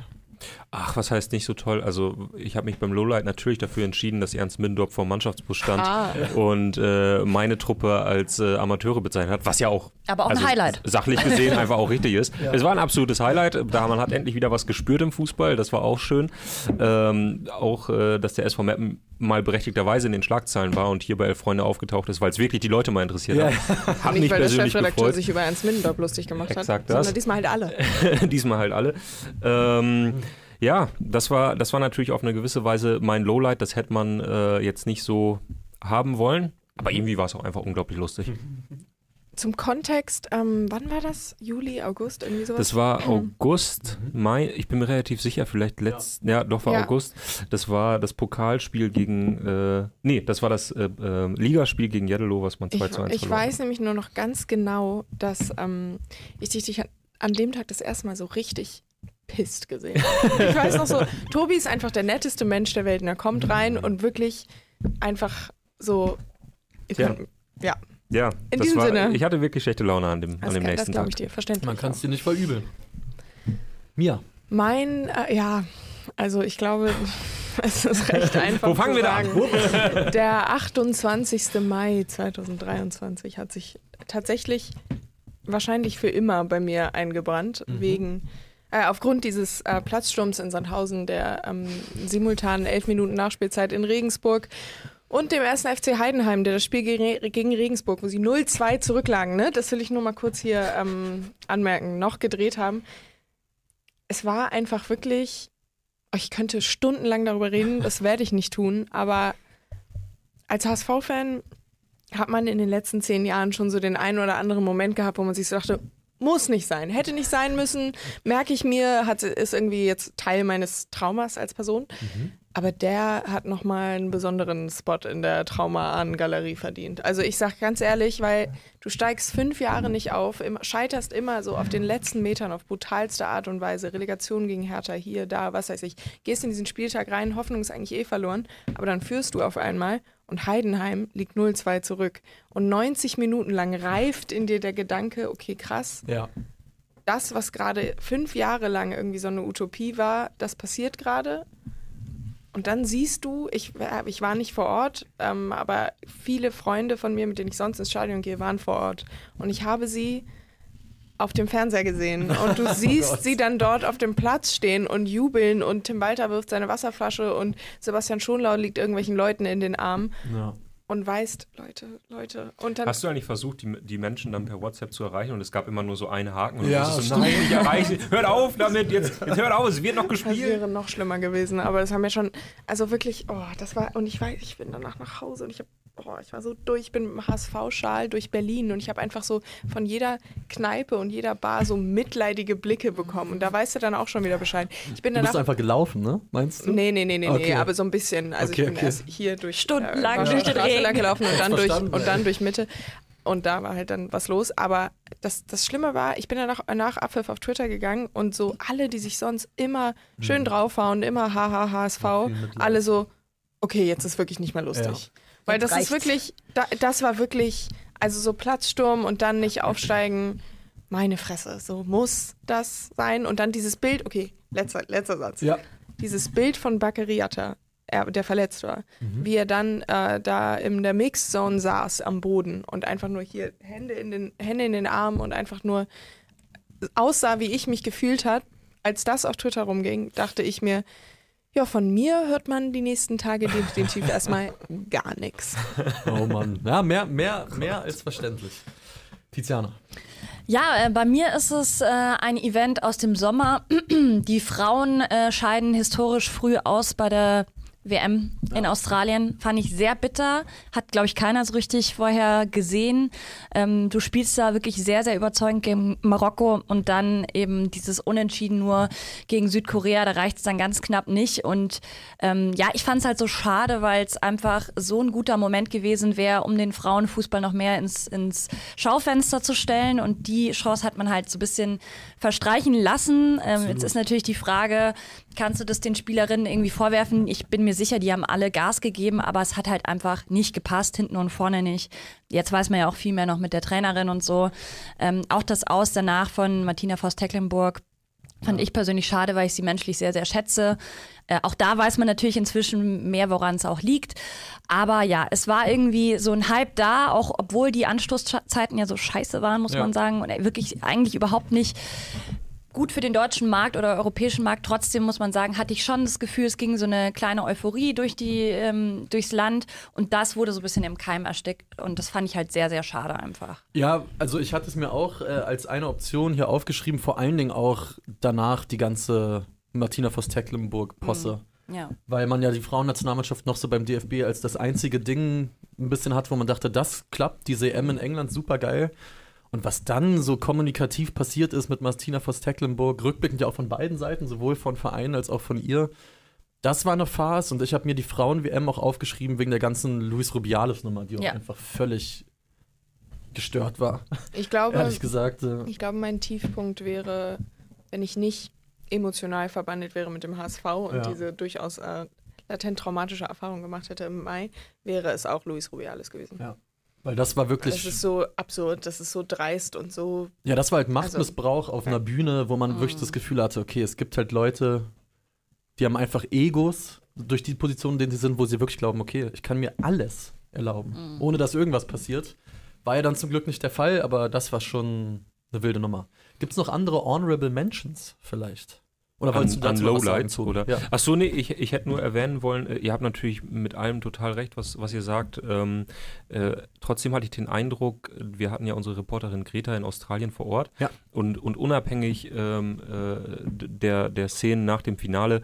Ach, was heißt nicht so toll? Also ich habe mich beim Lowlight natürlich dafür entschieden, dass Ernst Mindorp vor dem Mannschaftsbus stand Ah. und äh, meine Truppe als äh, Amateure bezeichnet hat, was ja auch Aber auch also ein Highlight. sachlich gesehen einfach auch richtig ist. Es war ein absolutes Highlight, da man hat endlich wieder was gespürt im Fußball, das war auch schön. Ähm, auch, äh, dass der SV Meppen mal berechtigterweise in den Schlagzeilen war und hier bei Elf Freunde aufgetaucht ist, weil es wirklich die Leute mal interessiert Ja. hat. Hat Nicht, mich weil der persönlich Chefredakteur gefreut. sich über Ernst Middendorf lustig gemacht hat, Exakt das. sondern diesmal halt alle. Diesmal halt alle. Ähm, ja, das war, das war natürlich auf eine gewisse Weise mein Lowlight. Das hätte man äh, jetzt nicht so haben wollen. Aber irgendwie war es auch einfach unglaublich lustig. Zum Kontext, ähm, wann war das? Juli, August, irgendwie sowas? Das war August, Mai, ich bin mir relativ sicher, vielleicht letzt, ja, doch war Ja. August. Das war das Pokalspiel gegen, äh, nee, das war das äh, äh, Ligaspiel gegen Jeddelo, was man 2 ich, zu 1 ich hat. weiß nämlich nur noch ganz genau, dass ähm, ich dich, an dem Tag das erste Mal so richtig pisst gesehen. Ich weiß noch so, Tobi ist einfach der netteste Mensch der Welt und er kommt rein und wirklich einfach so. Ich Ja. mein, ja, Ja, In das diesem war, Sinne. ich hatte wirklich schlechte Laune an dem, das, an dem das nächsten glaube Tag. ich dir, verständlich. Man kann es dir nicht verübeln. Mia. Mein, äh, ja, also ich glaube, es ist recht einfach. Wo fangen zu wir da an? Der 28. Mai 2023 hat sich tatsächlich wahrscheinlich für immer bei mir eingebrannt, wegen äh, aufgrund dieses äh, Platzsturms in Sandhausen, der ähm, simultanen elf Minuten Nachspielzeit in Regensburg und dem ersten FC Heidenheim, der das Spiel gegen, Regensburg, wo sie 0-2 zurücklagen, ne? das will ich nur mal kurz hier ähm, anmerken, noch gedreht haben. Es war einfach wirklich, oh, ich könnte stundenlang darüber reden, das werde ich nicht tun, aber als HSV-Fan hat man in den letzten zehn Jahren schon so den einen oder anderen Moment gehabt, wo man sich so dachte, muss nicht sein, hätte nicht sein müssen, merke ich mir, hat, ist irgendwie jetzt Teil meines Traumas als Person. Aber der hat nochmal einen besonderen Spot in der Trauma-An-Galerie verdient. Also ich sag ganz ehrlich, weil du steigst fünf Jahre nicht auf, immer, scheiterst immer so auf den letzten Metern auf brutalste Art und Weise. Relegation gegen Hertha, hier, da, was weiß ich. Gehst in diesen Spieltag rein, Hoffnung ist eigentlich eh verloren, aber dann führst du auf einmal und Heidenheim liegt 0-2 zurück. Und 90 Minuten lang reift in dir der Gedanke, okay, krass, Ja. das, was gerade fünf Jahre lang irgendwie so eine Utopie war, das passiert gerade. Und dann siehst du, ich, äh, ich war nicht vor Ort, ähm, aber viele Freunde von mir, mit denen ich sonst ins Stadion gehe, waren vor Ort. Und ich habe sie auf dem Fernseher gesehen. Und du siehst sie dann dort auf dem Platz stehen und jubeln und Tim Walter wirft seine Wasserflasche und Sebastian Schonlau liegt irgendwelchen Leuten in den Armen ja. Und weißt, Leute, Leute. Und dann Hast du eigentlich versucht, die, die Menschen dann per WhatsApp zu erreichen und es gab immer nur so einen Haken und Ja, du so, nein, nicht erreichen, hört auf damit, jetzt, jetzt hört auf, es wird noch Das gespielt. wäre noch schlimmer gewesen, aber das haben wir schon, also wirklich, oh, das war, und ich weiß, ich bin danach nach Hause und ich habe, oh, ich war so durch, ich bin mit dem HSV-Schal durch Berlin und ich habe einfach so von jeder Kneipe und jeder Bar so mitleidige Blicke bekommen und da weißt du dann auch schon wieder Bescheid. Ich bin Du bist danach, einfach gelaufen, ne? Meinst du? nee, nee, nee, nee, Okay. nee, aber so ein bisschen, also Okay, ich bin okay. erst hier durch, Stundenlang äh, durch den Straße gelaufen und dann, durch, und dann durch Mitte. Und da war halt dann was los. Aber das, das Schlimme war, ich bin dann nach, nach Abpfiff auf Twitter gegangen und so alle, die sich sonst immer schön draufhauen, immer haha HSV, alle so, okay, jetzt ist wirklich nicht mehr lustig. Weil das ist reicht's. wirklich, da, das war wirklich, also so Platzsturm und dann nicht aufsteigen, meine Fresse, so muss das sein. Und dann dieses Bild, okay, letzter, letzter Satz Ja. dieses Bild von Bakariata, er, der verletzt war, Mhm. wie er dann äh, da in der Mixzone saß am Boden und einfach nur hier Hände in den, Hände in den Armen und einfach nur aussah, wie ich mich gefühlt hat, als das auf Twitter rumging, dachte ich mir, ja, von mir hört man die nächsten Tage definitiv erstmal gar nichts. Oh Mann. Ja, mehr, mehr, mehr als verständlich. Tiziana. Ja, äh, bei mir ist es äh, ein Event aus dem Sommer. Die Frauen äh, scheiden historisch früh aus bei der WM in Australien. Fand ich sehr bitter. Hat, glaube ich, keiner so richtig vorher gesehen. Ähm, du spielst da wirklich sehr, sehr überzeugend gegen Marokko und dann eben dieses Unentschieden nur gegen Südkorea. Da reicht es dann ganz knapp nicht. Und ähm, ja, ich fand es halt so schade, weil es einfach so ein guter Moment gewesen wäre, um den Frauenfußball noch mehr ins, ins Schaufenster zu stellen. Und die Chance hat man halt so ein bisschen verstreichen lassen. Ähm, jetzt ist natürlich die Frage, kannst du das den Spielerinnen irgendwie vorwerfen? Ich bin mir sicher, die haben alle Gas gegeben, aber es hat halt einfach nicht gepasst, hinten und vorne nicht. Jetzt weiß man ja auch viel mehr noch mit der Trainerin und so. Ähm, auch das Aus danach von Martina Voss-Tecklenburg Fand ich persönlich schade, weil ich sie menschlich sehr, sehr schätze. Äh, auch da weiß man natürlich inzwischen mehr, woran es auch liegt. Aber ja, es war irgendwie so ein Hype da, auch obwohl die Anstoßzeiten ja so scheiße waren, muss Ja. man sagen. Und wirklich eigentlich überhaupt nicht gut für den deutschen Markt oder europäischen Markt. Trotzdem muss man sagen, hatte ich schon das Gefühl, es ging so eine kleine Euphorie durch die, ähm, durchs Land. Und das wurde so ein bisschen im Keim erstickt. Und das fand ich halt sehr, sehr schade einfach. Ja, also ich hatte es mir auch äh, als eine Option hier aufgeschrieben, vor allen Dingen auch danach die ganze Martina Voss-Tecklenburg-Posse. Ja. Weil man ja die Frauennationalmannschaft noch so beim DFB als das einzige Ding ein bisschen hat, wo man dachte, das klappt, diese EM in England, super geil. Und was dann so kommunikativ passiert ist mit Martina Voss-Tecklenburg, rückblickend ja auch von beiden Seiten, sowohl von Vereinen als auch von ihr, das war eine Farce und ich habe mir die Frauen-WM auch aufgeschrieben wegen der ganzen Luis Rubiales-Nummer, die auch Ja. einfach völlig gestört war, Ich glaube, ehrlich gesagt. äh. ich glaube, mein Tiefpunkt wäre, wenn ich nicht emotional verbandelt wäre mit dem HSV und Ja. diese durchaus äh, latent traumatische Erfahrung gemacht hätte im Mai, wäre es auch Luis Rubiales gewesen. Ja. Weil das war wirklich. Das ist so absurd, das ist so dreist und so. Ja, das war halt Also, Machtmissbrauch auf einer Bühne, wo man wirklich Mhm. das Gefühl hatte, okay, es gibt halt Leute, die haben einfach Egos durch die Position, in denen sie sind, wo sie wirklich glauben, okay, ich kann mir alles erlauben, Mhm. ohne dass irgendwas passiert. War ja dann zum Glück nicht der Fall, aber das war schon eine wilde Nummer. Gibt es noch andere Honorable Mentions vielleicht? Oder wolltest An, du an dazu noch was sagen, oder? Ja. Ach so, nee, ich, ich hätte nur erwähnen wollen, äh, ihr habt natürlich mit allem total recht, was, was ihr sagt. Ähm, äh, trotzdem hatte ich den Eindruck, wir hatten ja unsere Reporterin Greta in Australien vor Ort. Ja. Und, und unabhängig ähm, äh, der, der Szenen nach dem Finale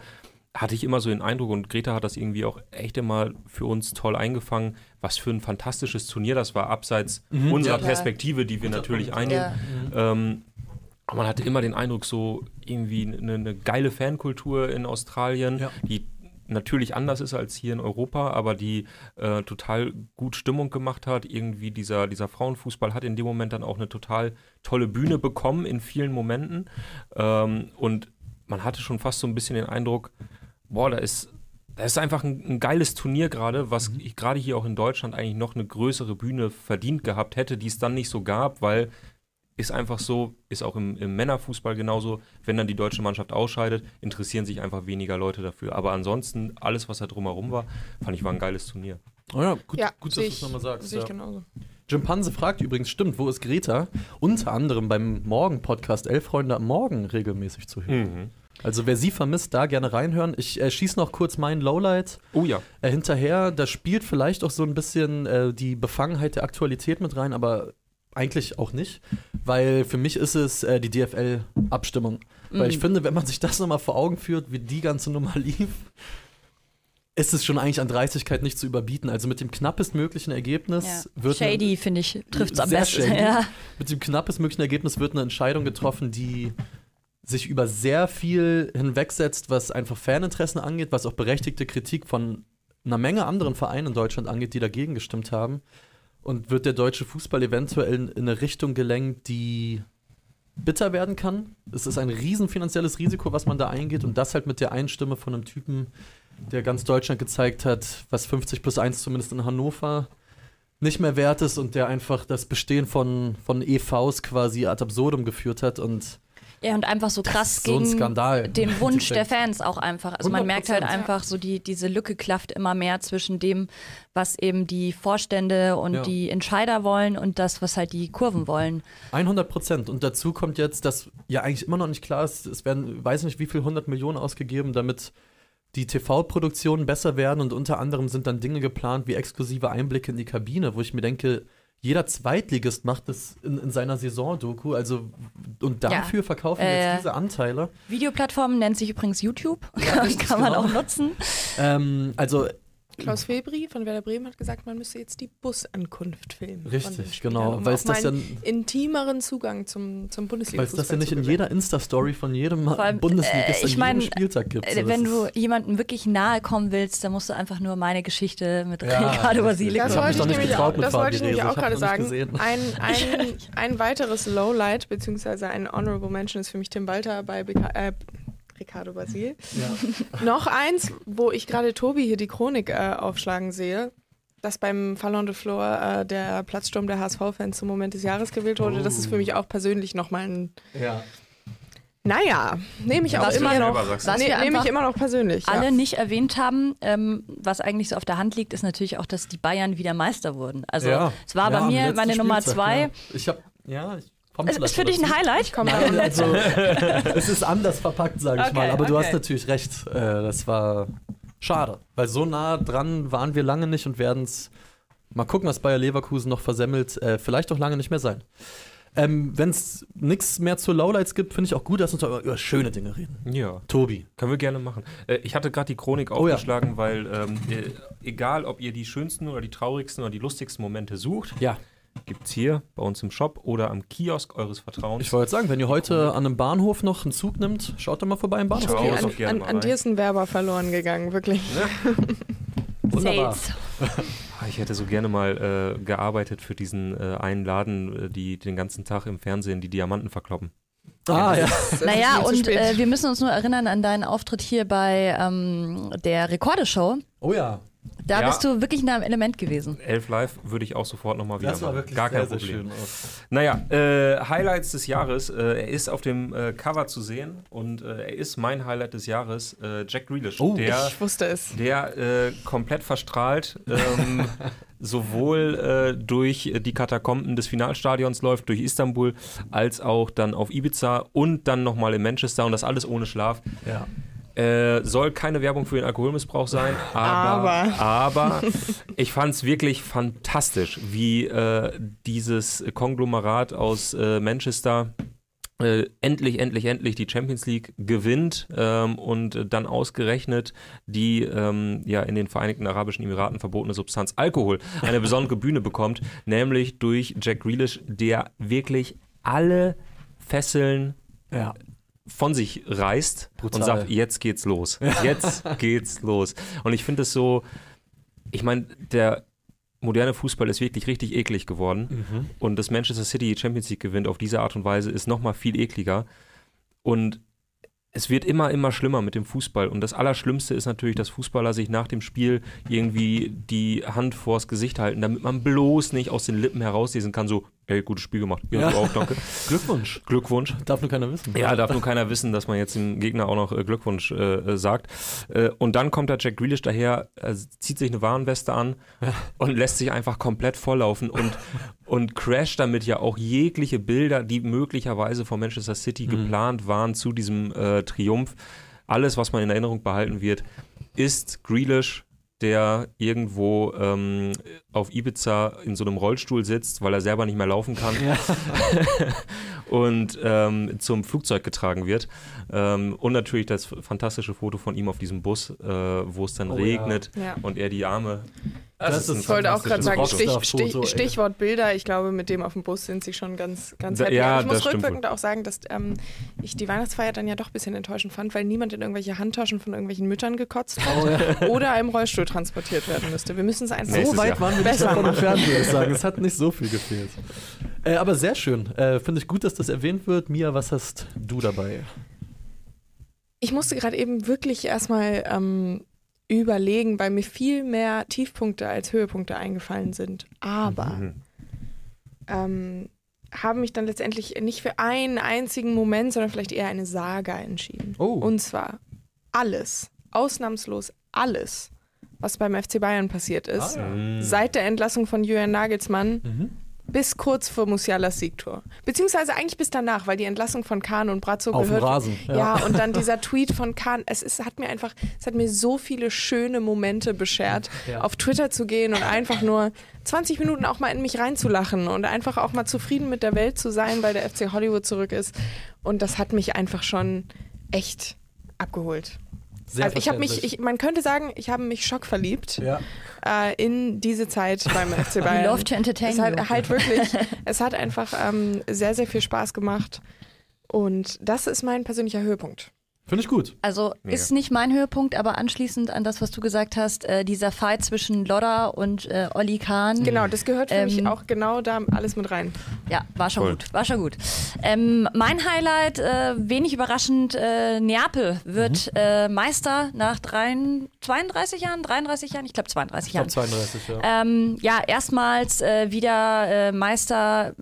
hatte ich immer so den Eindruck, und Greta hat das irgendwie auch echt immer für uns toll eingefangen, was für ein fantastisches Turnier das war, abseits Mhm, unserer ja. Perspektive, die wir natürlich einnehmen. Ja. Ähm, aber man hatte immer den Eindruck, so irgendwie eine, eine geile Fankultur in Australien, Ja. die natürlich anders ist als hier in Europa, aber die äh, total gut Stimmung gemacht hat. Irgendwie dieser, dieser Frauenfußball hat in dem Moment dann auch eine total tolle Bühne bekommen in vielen Momenten. Ähm, und man hatte schon fast so ein bisschen den Eindruck, boah, da ist, da ist einfach ein, ein geiles Turnier gerade, was ich gerade hier auch in Deutschland eigentlich noch eine größere Bühne verdient gehabt hätte, die es dann nicht so gab, weil ist einfach so, ist auch im, im Männerfußball genauso, wenn dann die deutsche Mannschaft ausscheidet, interessieren sich einfach weniger Leute dafür. Aber ansonsten, alles, was da drumherum war, fand ich war ein geiles Turnier. Oh ja, gut, ja, gut dass du es nochmal sagst. sehe ich ja. genauso. Jim Panse fragt übrigens, stimmt, wo ist Greta? Unter anderem beim Morgen-Podcast Elf Freunde am Morgen regelmäßig zu hören. Also wer sie vermisst, da gerne reinhören. Ich äh, schieße noch kurz meinen Lowlight Oh ja. äh, hinterher. Da spielt vielleicht auch so ein bisschen äh, die Befangenheit der Aktualität mit rein, aber eigentlich auch nicht. Weil für mich ist es äh, die DFL-Abstimmung. Weil ich Mhm. finde, wenn man sich das nochmal vor Augen führt, wie die ganze Nummer lief, ist es schon eigentlich an Dreistigkeit nicht zu überbieten. Also mit dem knappestmöglichen Ergebnis Ja. wird Shady, finde ich, trifft es am besten. Ja. mit dem knappestmöglichen Ergebnis wird eine Entscheidung getroffen, die sich über sehr viel hinwegsetzt, was einfach Faninteressen angeht, was auch berechtigte Kritik von einer Menge anderen Vereinen in Deutschland angeht, die dagegen gestimmt haben. Und wird der deutsche Fußball eventuell in, in eine Richtung gelenkt, die bitter werden kann. Es ist ein riesen finanzielles Risiko, was man da eingeht. Und das halt mit der Einstimme von einem Typen, der ganz Deutschland gezeigt hat, was 50 plus 1 zumindest in Hannover nicht mehr wert ist und der einfach das Bestehen von, von EVs quasi ad absurdum geführt hat. Und ja, und einfach so krass so ein gegen Skandal. den Wunsch der. Fans auch einfach. Also man merkt halt 100%, einfach so, die, diese Lücke klafft immer mehr zwischen dem, was eben die Vorstände und Ja. die Entscheider wollen und das, was halt die Kurven wollen. 100 Prozent. Und dazu kommt jetzt, dass ja eigentlich immer noch nicht klar ist, es werden, weiß nicht wie viel, 100 Millionen ausgegeben, damit die TV-Produktionen besser werden. Und unter anderem sind dann Dinge geplant wie exklusive Einblicke in die Kabine, wo ich mir denke, jeder Zweitligist macht das in, in seiner Saison-Doku. Also, und Ja. dafür verkaufen Äh, jetzt diese Anteile. Videoplattform nennt sich übrigens YouTube. richtig, Kann man genau. auch nutzen. Ähm, also Klaus Febri von Werder Bremen hat gesagt, man müsse jetzt die Busankunft filmen. Richtig, genau. Um Weil es das ja, einen intimeren Zugang zum, zum bundesliga weil es das ja nicht in jeder Insta-Story von jedem allem, Bundesligist äh, ich mein, Spieltag gibt. Äh, So, Wenn du jemandem wirklich nahe kommen willst, dann musst du einfach nur meine Geschichte mit Ja, Ricardo. Basilico. Das wollte ich nämlich auch, das wollte ich nämlich auch gerade sagen. Ein, ein, ein weiteres Lowlight, beziehungsweise ein Honorable Mention ist für mich Tim Walter bei Beca äh, Ricardo Basil. Noch eins, wo ich gerade Tobi hier die Chronik äh, aufschlagen sehe, dass beim Fallon de Flor äh, der Platzsturm der HSV-Fans zum Moment des Jahres gewählt wurde. Das ist für mich auch persönlich nochmal ein, Ja. naja, nehme ich auch Was immer noch, ne, wir nehme ich immer noch persönlich. alle ja. nicht erwähnt haben, ähm, was eigentlich so auf der Hand liegt, ist natürlich auch, dass die Bayern wieder Meister wurden. Also ja. es war Ja, bei mir meine Nummer Spieltag, zwei. Ja. Ich hab, ja, ich komm Es ist für dich ein. Highlight? Nein, also, es ist anders verpackt, sage ich Okay, mal. Aber du okay. hast natürlich recht. Äh, das war schade. Weil so nah dran waren wir lange nicht und werden es mal gucken, was Bayer Leverkusen noch versemmelt. Äh, vielleicht auch lange nicht mehr sein. Ähm, Wenn es nichts mehr zu Lowlights gibt, finde ich auch gut, dass wir uns über, über schöne Dinge reden. Ja. Tobi. Können wir gerne machen. Äh, ich hatte gerade die Chronik Oh ja. aufgeschlagen, weil ähm, äh, egal, ob ihr die schönsten oder die traurigsten oder die lustigsten Momente sucht, Ja. Gibt es hier bei uns im Shop oder am Kiosk eures Vertrauens. Ich wollte sagen, wenn ihr heute an einem Bahnhof noch einen Zug nimmt, schaut doch mal vorbei im Bahnhof. Okay, an, gerne an, mal an dir ist ein Werber verloren gegangen, wirklich. Wunderbar. Sales. Ah, Ich hätte so gerne mal äh, gearbeitet für diesen äh, einen Laden, äh, die den ganzen Tag im Fernsehen die Diamanten verkloppen. Ah, ja. Naja, und äh, wir müssen uns nur erinnern an deinen Auftritt hier bei ähm, der Rekordeshow. Oh ja. Da Ja. bist du wirklich in einem Element gewesen. Elf Live würde ich auch sofort nochmal wieder Das war machen. wirklich Gar kein sehr, sehr Problem. schön. Auch. Naja, äh, Highlights des Jahres. Äh, er ist auf dem äh, Cover zu sehen und äh, er ist mein Highlight des Jahres, äh, Jack Grealish. Oh. der ich wusste es. der äh, komplett verstrahlt ähm, sowohl äh, durch die Katakomben des Finalstadions läuft, durch Istanbul, als auch dann auf Ibiza und dann nochmal in Manchester und das alles ohne Schlaf. Ja. Äh, soll keine Werbung für den Alkoholmissbrauch sein, aber, Aber. aber ich fand es wirklich fantastisch, wie äh, dieses Konglomerat aus äh, Manchester äh, endlich, endlich, endlich die Champions League gewinnt ähm, und äh, dann ausgerechnet die ähm, ja in den Vereinigten Arabischen Emiraten verbotene Substanz Alkohol eine besondere Bühne bekommt, nämlich durch Jack Grealish, der wirklich alle Fesseln Ja. Von sich reißt Brutal. und sagt, jetzt geht's los. Jetzt geht's los. Und ich finde es so, ich meine, der moderne Fußball ist wirklich richtig eklig geworden. Mhm. Und dass Manchester City die Champions League gewinnt auf diese Art und Weise ist nochmal viel ekliger. Und es wird immer, immer schlimmer mit dem Fußball. Und das Allerschlimmste ist natürlich, dass Fußballer sich nach dem Spiel irgendwie die Hand vors Gesicht halten, damit man bloß nicht aus den Lippen herauslesen kann, so, ey, gutes Spiel gemacht. Ja, Ja. du auch, danke. Glückwunsch. Glückwunsch. Darf nur keiner wissen. Ja, darf nur keiner wissen, dass man jetzt dem Gegner auch noch äh, Glückwunsch äh, äh, sagt. Äh, und dann kommt da Jack Grealish daher, zieht sich eine Warnweste an und lässt sich einfach komplett volllaufen und, und crasht damit ja auch jegliche Bilder, die möglicherweise von Manchester City Mhm. geplant waren zu diesem äh, Triumph. Alles, was man in Erinnerung behalten wird, ist Grealish, der irgendwo ähm, auf Ibiza in so einem Rollstuhl sitzt, weil er selber nicht mehr laufen kann und ähm, zum Flugzeug getragen wird. Ähm, und natürlich das fantastische Foto von ihm auf diesem Bus, äh, wo es dann Oh ja. regnet Ja. und er die Arme. Das ist Ich wollte auch gerade sagen, Stich, Stich. Stichwort Bilder. Ich glaube, mit dem auf dem Bus sind sie schon ganz, ganz happy. ja, ich muss das rückwirkend auch sagen, dass ähm, ich die Weihnachtsfeier dann ja doch ein bisschen enttäuschend fand, weil niemand in irgendwelche Handtaschen von irgendwelchen Müttern gekotzt hat Oh, ja. oder im Rollstuhl transportiert werden müsste. Wir müssen es einfach So weit waren wir Besser entfernt, würde ich sagen. Es hat nicht so viel gefehlt. Äh, aber sehr schön. Äh, Finde ich gut, dass das erwähnt wird. Mia, was hast du dabei? Ich musste gerade eben wirklich erstmal ähm, überlegen, weil mir viel mehr Tiefpunkte als Höhepunkte eingefallen sind. Aber Mhm. ähm, haben mich dann letztendlich nicht für einen einzigen Moment, sondern vielleicht eher eine Saga entschieden. Oh. Und zwar alles, ausnahmslos alles, was beim FC Bayern passiert ist, Ah, ja. Mhm. seit der Entlassung von Julian Nagelsmann Mhm. bis kurz vor Musialas Siegtor. Beziehungsweise eigentlich bis danach, weil die Entlassung von Kahn und Brazzo Auf dem gehört. Rasen. Ja. und dann dieser Tweet von Kahn. Es ist, hat mir einfach, es hat mir so viele schöne Momente beschert, Ja. auf Twitter zu gehen und einfach nur 20 Minuten auch mal in mich reinzulachen und einfach auch mal zufrieden mit der Welt zu sein, weil der FC Hollywood zurück ist. Und das hat mich einfach schon echt abgeholt. Sehr also ich habe mich, ich, man könnte sagen, ich habe mich schockverliebt Ja. äh, in diese Zeit beim FC Bayern. love to entertain es hat halt wirklich, es hat einfach ähm, sehr, sehr viel Spaß gemacht. Und das ist mein persönlicher Höhepunkt. Finde ich gut. Also Mega. ist nicht mein Höhepunkt, aber anschließend an das, was du gesagt hast, äh, dieser Fight zwischen Lodda und äh, Olli Kahn. Genau, das gehört für Ähm, mich auch genau da alles mit rein. Ja, war schon Voll. gut, war schon gut. Ähm, mein Highlight, äh, wenig überraschend, äh, Neapel wird äh, Meister nach dreien- 32 Jahren, 33 Jahren, ich glaube 32 Ich glaube Jahren. 32, ja. Ähm, ja, erstmals äh, wieder äh, Meister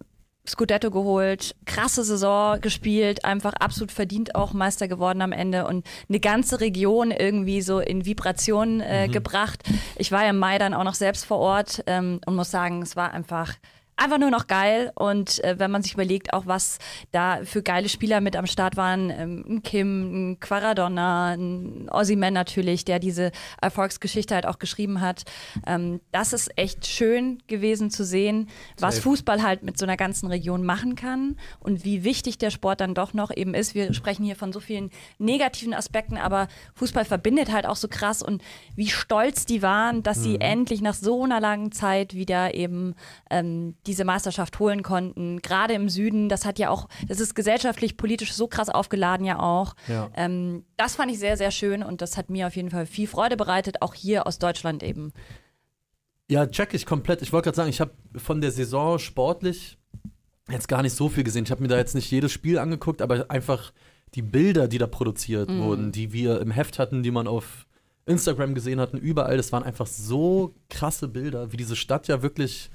Scudetto geholt, krasse Saison gespielt, einfach absolut verdient auch Meister geworden am Ende und eine ganze Region irgendwie so in Vibration äh, gebracht. Ich war ja im Mai dann auch noch selbst vor Ort ähm, und muss sagen, es war einfach einfach nur noch geil und äh, wenn man sich überlegt, auch was da für geile Spieler mit am Start waren, ähm, ein Kim, ein Quaradonna, ein Ossiman natürlich, der diese Erfolgsgeschichte halt auch geschrieben hat. Ähm, das ist echt schön gewesen zu sehen, was Safe. Fußball halt mit so einer ganzen Region machen kann und wie wichtig der Sport dann doch noch eben ist. Wir sprechen hier von so vielen negativen Aspekten, aber Fußball verbindet halt auch so krass und wie stolz die waren, dass sie endlich nach so einer langen Zeit wieder eben ähm, diese Meisterschaft holen konnten. Gerade im Süden, das hat ja auch, das ist gesellschaftlich, politisch so krass aufgeladen ja auch. Ja. Ähm, das fand ich sehr, sehr schön und das hat mir auf jeden Fall viel Freude bereitet, auch hier aus Deutschland eben. Ja, check ich komplett. Ich wollte gerade sagen, ich habe von der Saison sportlich jetzt gar nicht so viel gesehen. Ich habe mir da jetzt nicht jedes Spiel angeguckt, aber einfach die Bilder, die da produziert wurden, die wir im Heft hatten, die man auf Instagram gesehen hatten, überall, das waren einfach so krasse Bilder, wie diese Stadt ja wirklich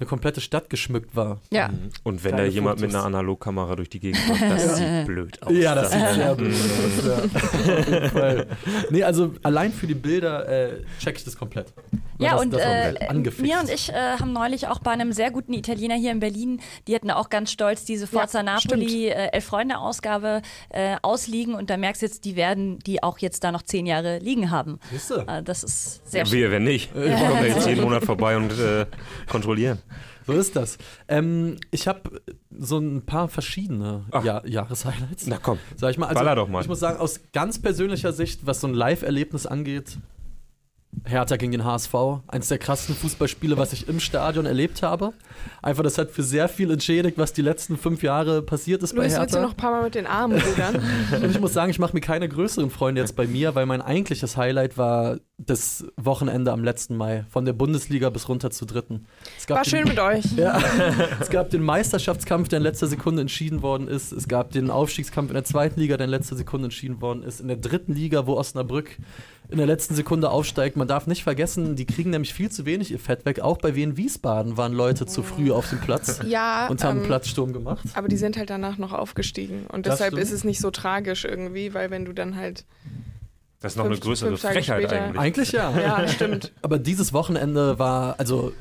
eine komplette Stadt geschmückt war. Ja. Und wenn Geile da jemand mit Fotos. einer Analogkamera durch die Gegend kommt, das sieht blöd aus. Ja, das sieht sehr blöd aus. Ja. Nee, also allein für die Bilder äh, check ich das komplett. Ja, das, und das äh, mir und ich äh, haben neulich auch bei einem sehr guten Italiener hier in Berlin, die hatten auch ganz stolz diese Forza Ja, Napoli äh, Elf-Freunde-Ausgabe äh, ausliegen und da merkst du jetzt, die werden die auch jetzt da noch zehn Jahre liegen haben. Äh, das ist sehr Ja, schön. wir, wenn nicht. Wir kommen jetzt jeden Monat vorbei und äh, kontrollieren. So ist das. Ähm, ich habe so ein paar verschiedene ja Jahreshighlights. Na komm. Sag ich mal. Also, Baller doch mal. Ich muss sagen, aus ganz persönlicher Sicht, was so ein Live-Erlebnis angeht, Hertha gegen den HSV, eins der krassesten Fußballspiele, was ich im Stadion erlebt habe. Einfach, das hat für sehr viel entschädigt, was die letzten fünf Jahre passiert ist bei Luis, willst du Hertha. noch ein paar Mal mit den Armen rudern? Und ich muss sagen, ich mache mir keine größeren Freunde jetzt bei mir, weil mein eigentliches Highlight war das Wochenende am letzten Mai, von der Bundesliga bis runter zur dritten. War den- schön mit euch. ja, es gab den Meisterschaftskampf, der in letzter Sekunde entschieden worden ist. Es gab den Aufstiegskampf in der zweiten Liga, der in letzter Sekunde entschieden worden ist. In der dritten Liga, wo Osnabrück in der letzten Sekunde aufsteigt. Man darf nicht vergessen, die kriegen nämlich viel zu wenig ihr Fett weg. Auch bei Wien Wiesbaden waren Leute zu früh auf dem Platz Ja, und haben ähm, Platzsturm gemacht. aber die sind halt danach noch aufgestiegen. Und Das deshalb stimmt. ist es nicht so tragisch irgendwie, weil wenn du dann halt. Das ist noch eine Fünf- größere fünf Tage Frechheit später. eigentlich. Eigentlich ja. Ja, stimmt. Aber dieses Wochenende war, also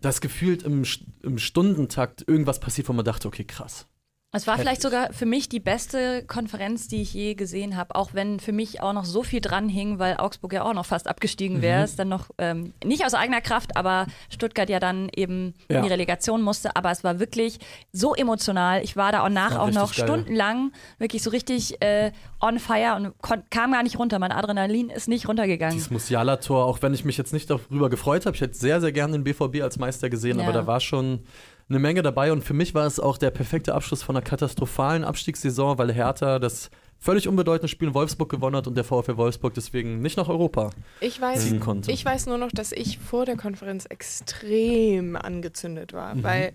das gefühlt im, im Stundentakt irgendwas passiert, wo man dachte, okay, krass. Es war Heftig. vielleicht sogar für mich die beste Konferenz, die ich je gesehen habe, auch wenn für mich auch noch so viel dran hing, weil Augsburg ja auch noch fast abgestiegen wäre. Es dann noch ähm, nicht aus eigener Kraft, aber Stuttgart ja dann eben Ja. in die Relegation musste. Aber es war wirklich so emotional. Ich war da auch nach auch noch geil. stundenlang wirklich so richtig äh, on fire und kam gar nicht runter. Mein Adrenalin ist nicht runtergegangen. Dieses Musiala-Tor, auch wenn ich mich jetzt nicht darüber gefreut habe, ich hätte sehr, sehr gerne den BVB als Meister gesehen, Ja. aber da war schon eine Menge dabei und für mich war es auch der perfekte Abschluss von einer katastrophalen Abstiegssaison, weil Hertha das völlig unbedeutende Spiel in Wolfsburg gewonnen hat und der VfL Wolfsburg deswegen nicht nach Europa Ich weiß, ziehen konnte. ich weiß nur noch, dass ich vor der Konferenz extrem angezündet war, Mhm. weil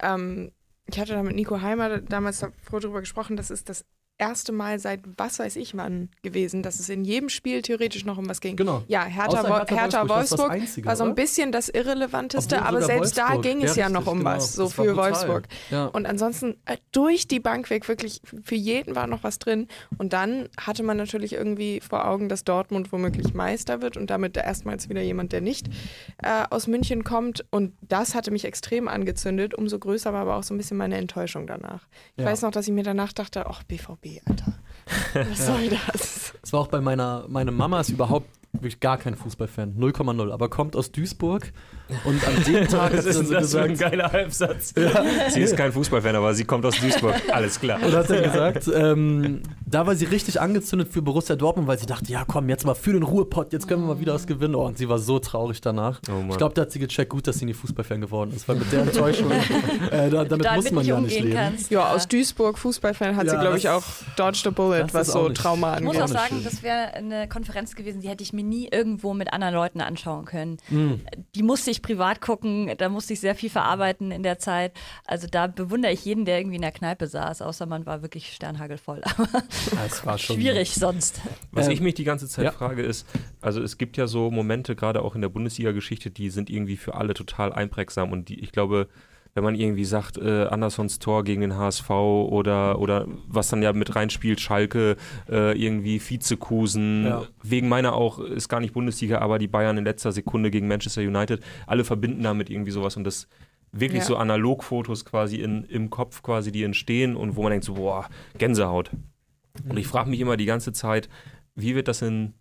ähm, ich hatte da mit Nico Heimer damals davor drüber gesprochen, das ist das erste Mal seit was weiß ich wann gewesen, dass es in jedem Spiel theoretisch noch um was ging. Genau. Ja, Hertha, Hertha Hertha Wolfsburg, Wolfsburg Einzige, war so ein bisschen das Irrelevanteste, aber selbst da Wolfsburg. ging es ja, noch um genau. was, so Das für. Wolfsburg. Ja. Und ansonsten äh, durch die Bank weg wirklich für jeden war noch was drin. Und dann hatte man natürlich irgendwie vor Augen, dass Dortmund womöglich Meister wird und damit erstmals wieder jemand, der nicht äh, aus München kommt. Und das hatte mich extrem angezündet. Umso größer war aber auch so ein bisschen meine Enttäuschung danach. Ich Ja. weiß noch, dass ich mir danach dachte, ach BVB, Alter, was soll das? Es war auch bei meiner meine Mama ist überhaupt wirklich gar kein Fußballfan, 0,0, aber kommt aus Duisburg und an dem Tag hat sie ist dann so ein gesagt, geiler Halbsatz? Sie ist kein Fußballfan, aber sie kommt aus Duisburg. Alles klar. und hat dann gesagt, ähm, da war sie richtig angezündet für Borussia Dortmund, weil sie dachte, ja komm, jetzt mal für den Ruhepott, jetzt können wir mal wieder was gewinnen. Oh, und sie war so traurig danach. Oh ich glaube, da hat sie gecheckt, gut, dass sie nie Fußballfan geworden ist, weil mit der Enttäuschung, äh, da, damit muss man ja nicht leben. kannst. Ja, aus Duisburg, Fußballfan, hat Ja, sie, glaube ich, auch Dodge the Bullet, was so Trauma Ich muss angeht. auch nicht sagen, das wäre eine Konferenz gewesen, die hätte ich mir nie irgendwo mit anderen Leuten anschauen können. Mhm. Die musste ich privat gucken, da musste ich sehr viel verarbeiten in der Zeit. Also da bewundere ich jeden, der irgendwie in der Kneipe saß, außer man war wirklich sternhagelvoll. Aber Das war schon schwierig sonst. Was Ähm, ich mich die ganze Zeit ja. frage ist, also es gibt ja so Momente, gerade auch in der Bundesliga-Geschichte, die sind irgendwie für alle total einprägsam und die, ich glaube, wenn man irgendwie sagt, äh, Andersons Tor gegen den HSV oder, oder was dann ja mit reinspielt, Schalke, äh, irgendwie Vizekusen, Ja. wegen meiner auch, ist gar nicht Bundesliga, aber die Bayern in letzter Sekunde gegen Manchester United, alle verbinden damit irgendwie sowas und das wirklich Ja. so Analogfotos quasi in, im Kopf quasi, die entstehen und wo man denkt so, boah, Gänsehaut. Und ich frage mich immer die ganze Zeit, wie wird das in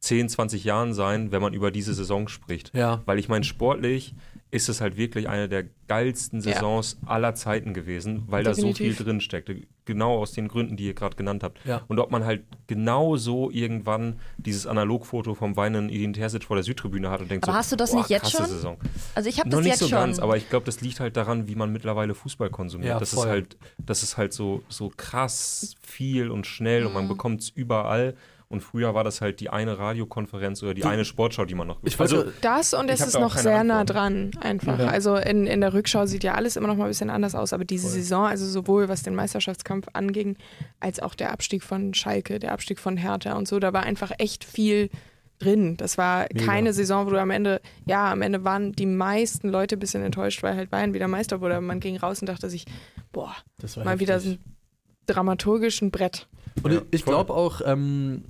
10, 20 Jahren sein, wenn man über diese Saison spricht? Ja. Weil ich meine, sportlich ist es halt wirklich eine der geilsten Ja. Saisons aller Zeiten gewesen, weil da so viel Definitiv. drin steckte. Genau aus den Gründen, die ihr gerade genannt habt. Ja. Und ob man halt genau so irgendwann dieses Analogfoto vom weinenden Edin Terzic vor der Südtribüne hat und denkt Aber so, hast du das boah, nicht jetzt schon? Saison. Also ich habe Noch das nicht jetzt so schon. ganz, aber ich glaube, das liegt halt daran, wie man mittlerweile Fußball konsumiert. Ja, das voll. ist halt, das ist halt so, so krass viel und schnell und man Mhm. bekommt es überall. Und früher war das halt die eine Radiokonferenz oder die eine Sportschau, die man noch. Ich also, Das und es ist da noch sehr nah dran, einfach. Ja. Also in, in der Rückschau sieht ja alles immer noch mal ein bisschen anders aus, aber diese Voll. Saison, also sowohl was den Meisterschaftskampf anging, als auch der Abstieg von Schalke, der Abstieg von Hertha und so, da war einfach echt viel drin. Das war Mega. keine Saison, wo du am Ende, ja, am Ende waren die meisten Leute ein bisschen enttäuscht, weil halt Bayern wieder Meister wurde. Aber man ging raus und dachte sich, boah, das war mal wieder heftig. so ein dramaturgisch ein Brett. Und Ja, ich, glaube auch, ähm,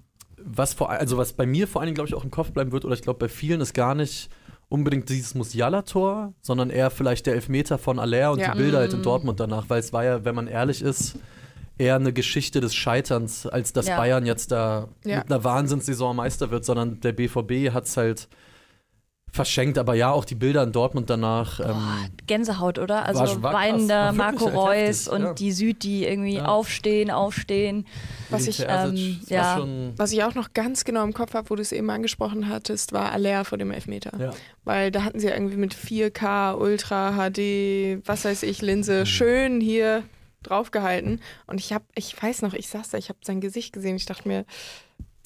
was vor also was bei mir vor allen Dingen, glaube ich, auch im Kopf bleiben wird, oder ich glaube bei vielen ist gar nicht unbedingt dieses Musiala-Tor, sondern eher vielleicht der Elfmeter von Aller und Ja. die Bilder halt in Mm. Dortmund danach, weil es war ja, wenn man ehrlich ist, eher eine Geschichte des Scheiterns, als dass Ja. Bayern jetzt da Ja. mit einer Wahnsinnssaison Meister wird, sondern der BVB hat es halt verschenkt, aber ja, auch die Bilder in Dortmund danach. Boah, Ähm, Gänsehaut, oder? Also war- weinender Marco Reus heftig, und ja. die Süd, die irgendwie Ja. aufstehen, aufstehen. Was ich, ähm, ja. Was ich auch noch ganz genau im Kopf habe, wo du es eben angesprochen hattest, war Aller vor dem Elfmeter. ja. Weil da hatten sie ja irgendwie mit 4K, Ultra, HD, was weiß ich, Mhm. Linse, schön hier draufgehalten. Und ich habe, ich weiß noch, ich saß da, ich habe sein Gesicht gesehen, ich dachte mir,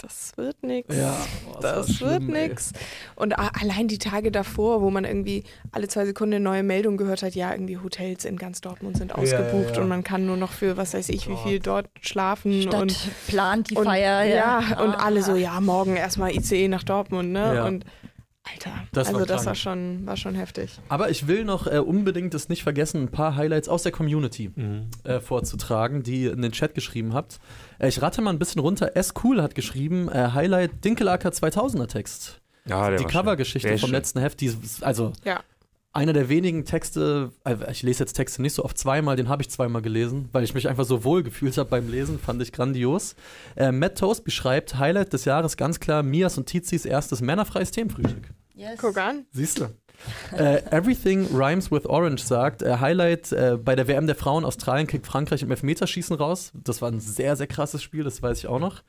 das wird nix. Ja, boah, Das, wird schlimm, ey. nix. Und allein die Tage davor, wo man irgendwie alle zwei Sekunden eine neue Meldung gehört hat, ja, irgendwie Hotels in ganz Dortmund sind ausgebucht ja, ja. und man kann nur noch für, was weiß ich, wie viel dort schlafen. Stadt und plant die und, Feier. Ja, und Ah. alle so, ja, morgen erstmal ICE nach Dortmund, ne? Ja. Und Alter, Das war also das krank. war schon, war schon heftig. Aber ich will noch äh, unbedingt es nicht vergessen, ein paar Highlights aus der Community Mhm. äh, vorzutragen, die ihr in den Chat geschrieben habt. Äh, ich rate mal ein bisschen runter. S. Cool hat geschrieben, äh, Highlight Dinkelacker 2000er Text. Ja, der die war. Covergeschichte vom schön. letzten Heft, die ist, also Ja. Einer der wenigen Texte, äh, ich lese jetzt Texte nicht so oft zweimal, den habe ich zweimal gelesen, weil ich mich einfach so wohl gefühlt habe beim Lesen, fand ich grandios. Äh, Matt Toast beschreibt Highlight des Jahres ganz klar Mias und Tizis erstes männerfreies Themenfrühstück. Yes. Guck an. Siehst du? äh, Everything Rhymes with Orange sagt, äh, Highlight äh, bei der WM der Frauen, Australien kriegt Frankreich im Elfmeterschießen raus. Das war ein sehr, sehr krasses Spiel, das weiß ich auch noch.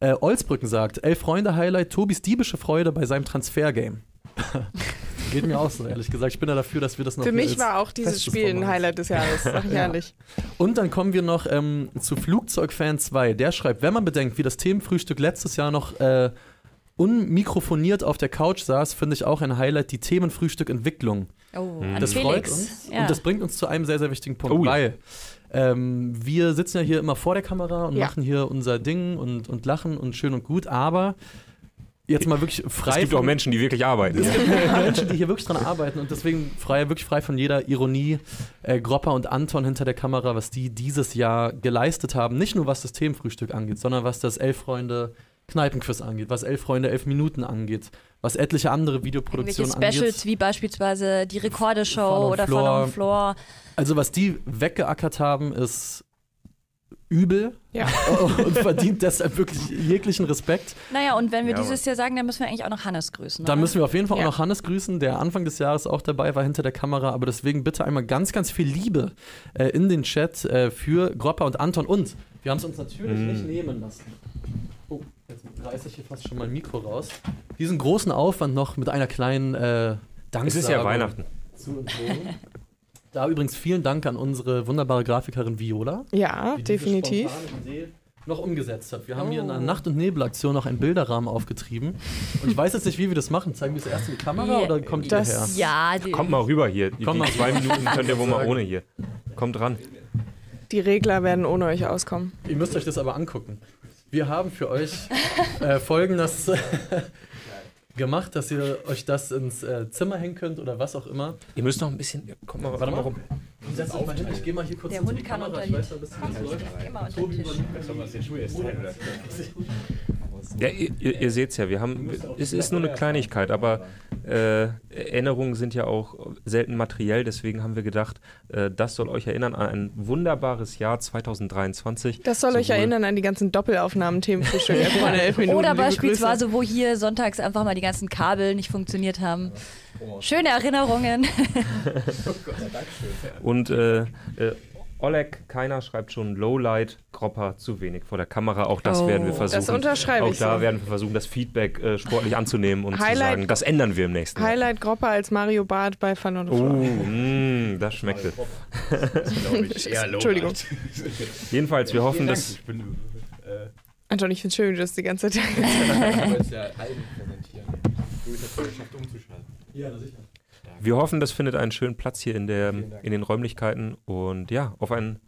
Äh, Olsbrücken sagt, Elf Freunde Highlight, Tobis diebische Freude bei seinem Transfergame. Geht mir auch so, ehrlich gesagt. Ich bin ja dafür, dass wir das noch Für mich war auch dieses Spiel ein. Highlight des Jahres, sag ich Ja. ehrlich. Und dann kommen wir noch ähm, zu Flugzeugfan 2. Der schreibt, wenn man bedenkt, wie das Themenfrühstück letztes Jahr noch äh, unmikrofoniert auf der Couch saß, finde ich auch ein Highlight, die Themenfrühstück-Entwicklung. Oh, Mhm. an Das freut uns. Ja. Und das bringt uns zu einem sehr, sehr wichtigen Punkt, Oh weil ähm, wir sitzen ja hier immer vor der Kamera und Ja. machen hier unser Ding und, und lachen und schön und gut, aber jetzt mal wirklich frei Es gibt auch von- Menschen, die wirklich arbeiten. es gibt Menschen, die hier wirklich dran arbeiten und deswegen frei, wirklich frei von jeder Ironie. Äh, Gropper und Anton hinter der Kamera, was die dieses Jahr geleistet haben. Nicht nur was das Themenfrühstück angeht, sondern was das Elf Freunde Kneipenquiz angeht, was Elf Freunde Elf Minuten angeht, was etliche andere Videoproduktionen Specials angeht. wie beispielsweise die Rekordeshow oder Floor. Fun on Floor. Also was die weggeackert haben, ist übel Ja. und verdient deshalb wirklich jeglichen Respekt. Naja, und wenn wir Ja, dieses Jahr sagen, dann müssen wir eigentlich auch noch Hannes grüßen. Dann oder? müssen wir auf jeden Fall Ja. auch noch Hannes grüßen, der Anfang des Jahres auch dabei war hinter der Kamera. Aber deswegen bitte einmal ganz, ganz viel Liebe äh, in den Chat äh, für Gropper und Anton. Und wir haben es uns natürlich Mm. nicht nehmen lassen. Oh, jetzt reiße ich hier fast schon mein Mikro raus. Diesen großen Aufwand noch mit einer kleinen äh, Danksagung Es ist ja Weihnachten. zu. Da übrigens vielen Dank an unsere wunderbare Grafikerin Viola. Ja, die definitiv. Idee noch umgesetzt hat. Wir haben hier in Oh. einer Nacht- und Nebelaktion noch einen Bilderrahmen aufgetrieben. Und ich weiß jetzt nicht, wie wir das machen. Zeigen wir es erst in die Kamera Ja, oder kommt ihr das- her? Ja, die, Kommt mal rüber hier. Die, Komm die mal. zwei Minuten könnt ihr wohl mal ohne hier. Kommt ran. Die Regler werden ohne euch auskommen. Ihr müsst euch das aber angucken. Wir haben für euch äh, folgendes gemacht, dass ihr euch das ins äh, Zimmer hängen könnt oder was auch immer. Ihr müsst noch ein bisschen. Kommt mal, Warte mal rum. Euch mal hin, ich gehe mal hier kurz Der Hund kann Kamera. unter Ich die- weiß noch ein bisschen, wie es läuft. immer unter Tobi den Tisch. Ja, ihr, ihr, seht es ja, wir haben, es ist nur eine Kleinigkeit, aber äh, Erinnerungen sind ja auch selten materiell, deswegen haben wir gedacht, äh, das soll euch erinnern an ein wunderbares Jahr 2023. Das soll euch erinnern an die ganzen Doppelaufnahmen, Themenfrühstück. Erst mal elf Minuten. Oder beispielsweise, wo hier sonntags einfach mal die ganzen Kabel nicht funktioniert haben. Schöne Erinnerungen. Und äh, äh, Oleg Keiner schreibt schon Lowlight, Gropper zu wenig vor der Kamera. Auch das Oh. werden wir versuchen. Das unterschreibe auch ich da so. werden wir versuchen, das Feedback äh, sportlich anzunehmen und zu Highlight- sagen, das ändern wir im nächsten Grüße. Jahr. Highlight Gropper als Mario Barth bei Fun und Oh, mh, das schmeckte. Entschuldigung. Jedenfalls, wir hoffen, dass Ich bin. Äh, Anton, ich finde schön, wie du das die ganze Zeit. ich wollte es ja allen präsentieren. Du hast es geschafft umzuschalten. Ja, sicher. Wir hoffen, das findet einen schönen Platz hier in, der, in den Räumlichkeiten und ja, auf ein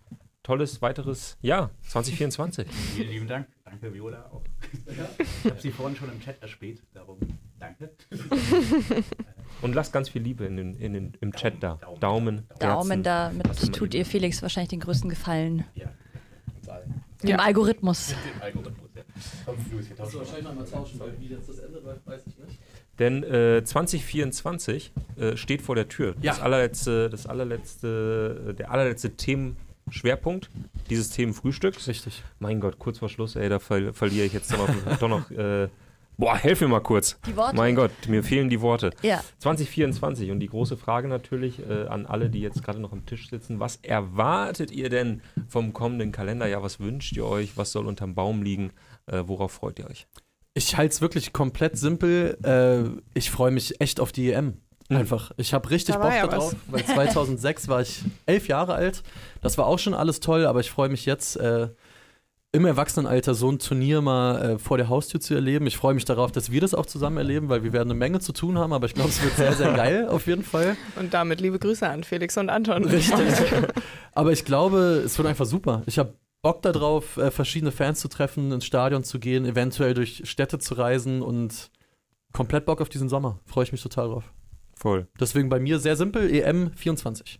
tolles weiteres Jahr 2024. Vielen lieben Dank. Danke, Viola auch. Ich habe sie vorhin schon im Chat erspäht, darum danke. Und lasst ganz viel Liebe in den, in den, im Chat da. Daumen. Daumen, Daumen, damit immer tut ihr- Felix wahrscheinlich den größten Gefallen. Ja. Dem Ja. Algorithmus. Dem Algorithmus, ja. Komm, wir Achso, tauschen wahrscheinlich noch mal tauschen, weil wie jetzt das Ende läuft, weiß ich nicht. Denn äh, 2024 äh, steht vor der Tür. Ja. Das allerletzte, das allerletzte, der allerletzte Themenschwerpunkt dieses Themenfrühstücks. Richtig. Mein Gott, kurz vor Schluss, ey, da ver verliere ich jetzt doch noch, doch noch äh, boah, helf mir mal kurz. Die Worte. Mein Gott, mir fehlen die Worte. Ja. 2024 und die große Frage natürlich äh, an alle, die jetzt gerade noch am Tisch sitzen, was erwartet ihr denn vom kommenden Kalenderjahr? Was wünscht ihr euch? Was soll unterm Baum liegen? Äh, worauf freut ihr euch? Ich halte es wirklich komplett simpel. Äh, ich freue mich echt auf die EM. Einfach. Ich habe richtig Da Bock ja darauf, weil 2006 war ich elf Jahre alt. Das war auch schon alles toll, aber ich freue mich jetzt äh, im Erwachsenenalter so ein Turnier mal äh, vor der Haustür zu erleben. Ich freue mich darauf, dass wir das auch zusammen erleben, weil wir werden eine Menge zu tun haben, aber ich glaube, es wird sehr, sehr geil auf jeden Fall. Und damit liebe Grüße an Felix und Anton. Richtig. Aber ich glaube, es wird einfach super. Ich habe Bock darauf, äh, verschiedene Fans zu treffen, ins Stadion zu gehen, eventuell durch Städte zu reisen und komplett Bock auf diesen Sommer. Freue ich mich total drauf. Voll. Deswegen bei mir sehr simpel, EM 24.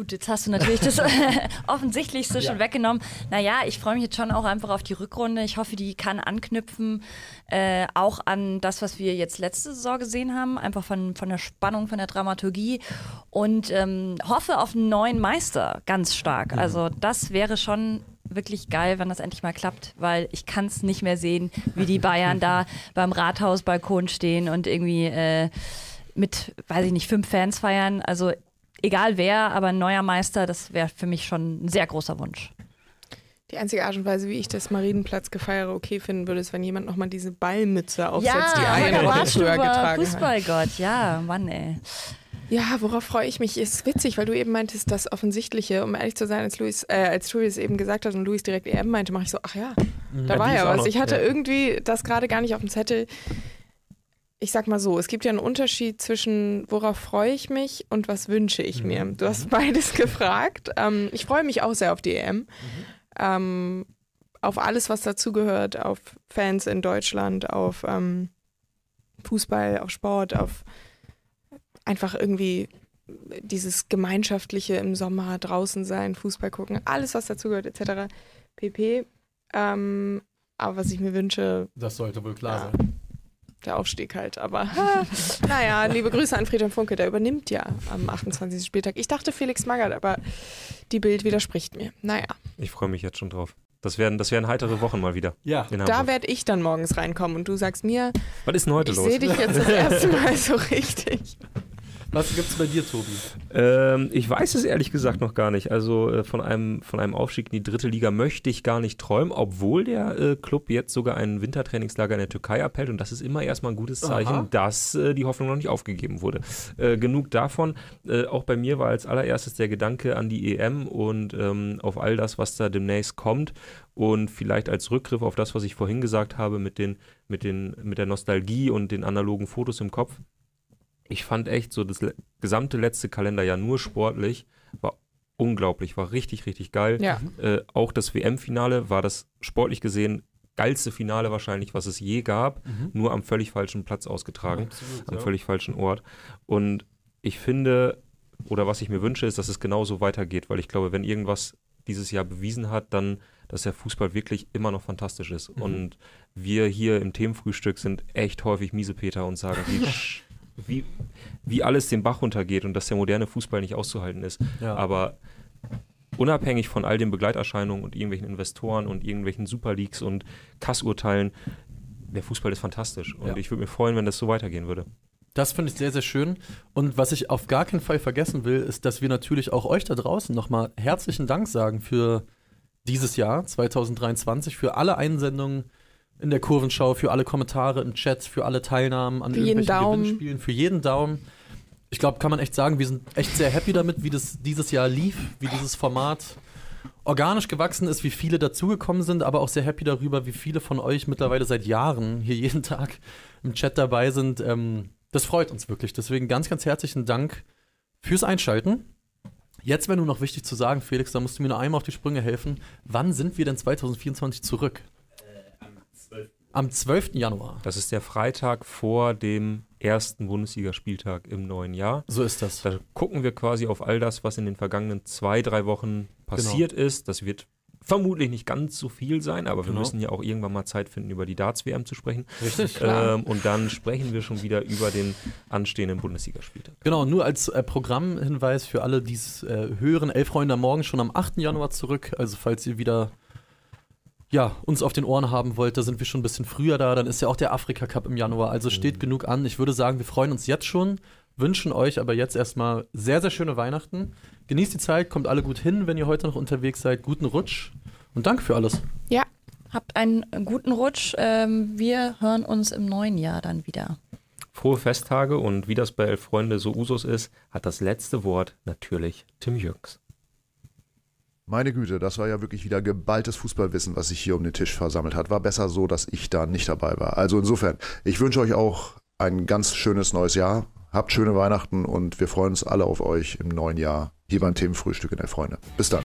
Gut, jetzt hast du natürlich das Offensichtlichste schon weggenommen. Naja, ich freue mich jetzt schon auch einfach auf die Rückrunde. Ich hoffe, die kann anknüpfen, äh, auch an das, was wir jetzt letzte Saison gesehen haben, einfach von, von der Spannung, von der Dramaturgie und ähm, hoffe auf einen neuen Meister ganz stark. Also das wäre schon wirklich geil, wenn das endlich mal klappt, weil ich kann es nicht mehr sehen, wie die Bayern da beim Rathausbalkon stehen und irgendwie äh, mit, weiß ich nicht, fünf Fans feiern. Also egal wer, aber ein neuer Meister, das wäre für mich schon ein sehr großer Wunsch. Die einzige Art und Weise, wie ich das Marienplatzgefeiere okay finden würde, ist, wenn jemand nochmal diese Ballmütze aufsetzt, die eine Woche früher getragen hat. Fußballgott, ja, Mann ey. Ja, worauf freue ich mich? Ist witzig, weil du eben meintest, das Offensichtliche, um ehrlich zu sein, als Luis, äh, als es eben gesagt hat und Luis direkt EM meinte, mache ich so, ach ja, da war die ist ja was. noch- Ich hatte ja. irgendwie das gerade gar nicht auf dem Zettel. Ich sag mal so, es gibt ja einen Unterschied zwischen worauf freue ich mich und was wünsche ich mir. Du hast beides gefragt. Ähm, ich freue mich auch sehr auf die EM. Ähm, auf alles, was dazugehört, auf Fans in Deutschland, auf ähm, Fußball, auf Sport, auf einfach irgendwie dieses gemeinschaftliche im Sommer draußen sein, Fußball gucken, alles, was dazugehört, etc. pp. Ähm, aber was ich mir wünsche, Das sollte wohl klar Ja. sein. Der Aufstieg halt. Aber naja, liebe Grüße an Friedhelm Funke, der übernimmt ja am 28. Spieltag. Ich dachte Felix Magath, aber die Bild widerspricht mir. Naja, Ich freue mich jetzt schon drauf. Das werden, das werden heitere Wochen mal wieder. Ja. In da werde ich dann morgens reinkommen und du sagst mir, Was ist denn heute ich los? sehe dich jetzt das erste Mal so richtig. Was gibt's bei dir, Tobi? Ähm, ich weiß es ehrlich gesagt noch gar nicht. Also äh, von, einem, von einem Aufstieg in die dritte Liga möchte ich gar nicht träumen, obwohl der äh, Club jetzt sogar ein Wintertrainingslager in der Türkei abhält. Und das ist immer erstmal ein gutes Zeichen, Aha. dass äh, die Hoffnung noch nicht aufgegeben wurde. Äh, genug davon. Äh, auch bei mir war als allererstes der Gedanke an die EM und ähm, auf all das, was da demnächst kommt. Und vielleicht als Rückgriff auf das, was ich vorhin gesagt habe, mit, den, mit, den, mit der Nostalgie und den analogen Fotos im Kopf ich fand echt so das le gesamte letzte Kalenderjahr nur sportlich war unglaublich, war richtig, richtig geil. Ja. Äh, auch das WM-Finale war das sportlich gesehen geilste Finale wahrscheinlich, was es je gab, nur am völlig falschen Platz ausgetragen, am völlig falschen Ort. Und ich finde, oder was ich mir wünsche, ist, dass es genauso weitergeht, weil ich glaube, wenn irgendwas dieses Jahr bewiesen hat, dann, dass der Fußball wirklich immer noch fantastisch ist. Mhm. Und wir hier im Themenfrühstück sind echt häufig Miesepeter und sagen, wie, wie, wie alles den Bach runtergeht und dass der moderne Fußball nicht auszuhalten ist. Ja. Aber unabhängig von all den Begleiterscheinungen und irgendwelchen Investoren und irgendwelchen Superleaks und Kassurteilen, der Fußball ist fantastisch. Und Ja. ich würde mich freuen, wenn das so weitergehen würde. Das finde ich sehr, sehr schön. Und was ich auf gar keinen Fall vergessen will, ist, dass wir natürlich auch euch da draußen nochmal herzlichen Dank sagen für dieses Jahr 2023, für alle Einsendungen in der Kurvenschau, für alle Kommentare im Chat, für alle Teilnahmen an Für irgendwelchen Daumen. Gewinnspielen, für jeden Daumen. Ich glaube, kann man echt sagen, wir sind echt sehr happy damit, wie das dieses Jahr lief, wie dieses Format organisch gewachsen ist, wie viele dazugekommen sind, aber auch sehr happy darüber, wie viele von euch mittlerweile seit Jahren hier jeden Tag im Chat dabei sind. Ähm, das freut uns wirklich. Deswegen ganz, ganz herzlichen Dank fürs Einschalten. Jetzt wäre nur noch wichtig zu sagen, Felix, da musst du mir noch einmal auf die Sprünge helfen. Wann sind wir denn 2024 zurück? Am 12. Am 12. Januar. Das ist der Freitag vor dem ersten Bundesligaspieltag im neuen Jahr. So ist das. Da gucken wir quasi auf all das, was in den vergangenen zwei, drei Wochen passiert ist. Das wird vermutlich nicht ganz so viel sein, aber wir Genau. müssen ja auch irgendwann mal Zeit finden, über die Darts-WM zu sprechen. Richtig. Klar. Ähm, und dann sprechen wir schon wieder über den anstehenden Bundesligaspieltag. Genau, nur als äh, Programmhinweis für alle, die es äh, hören, Elf Freunde am Morgen schon am 8. Januar zurück. Also falls ihr wieder ja, uns auf den Ohren haben wollt, da sind wir schon ein bisschen früher da. Dann ist ja auch der Afrika Cup im Januar. Also steht genug an. Ich würde sagen, wir freuen uns jetzt schon, wünschen euch aber jetzt erstmal sehr, sehr schöne Weihnachten. Genießt die Zeit, kommt alle gut hin, wenn ihr heute noch unterwegs seid. Guten Rutsch und danke für alles. Ja, Habt einen guten Rutsch. Ähm, wir hören uns im neuen Jahr dann wieder. Frohe Festtage und wie das bei Elf Freunde so Usus ist, hat das letzte Wort natürlich Tim Jürgens. Meine Güte, das war ja wirklich wieder geballtes Fußballwissen, was sich hier um den Tisch versammelt hat. War besser so, dass ich da nicht dabei war. Also insofern, ich wünsche euch auch ein ganz schönes neues Jahr. Habt schöne Weihnachten und wir freuen uns alle auf euch im neuen Jahr hier beim Themenfrühstück in der Freunde. Bis dann.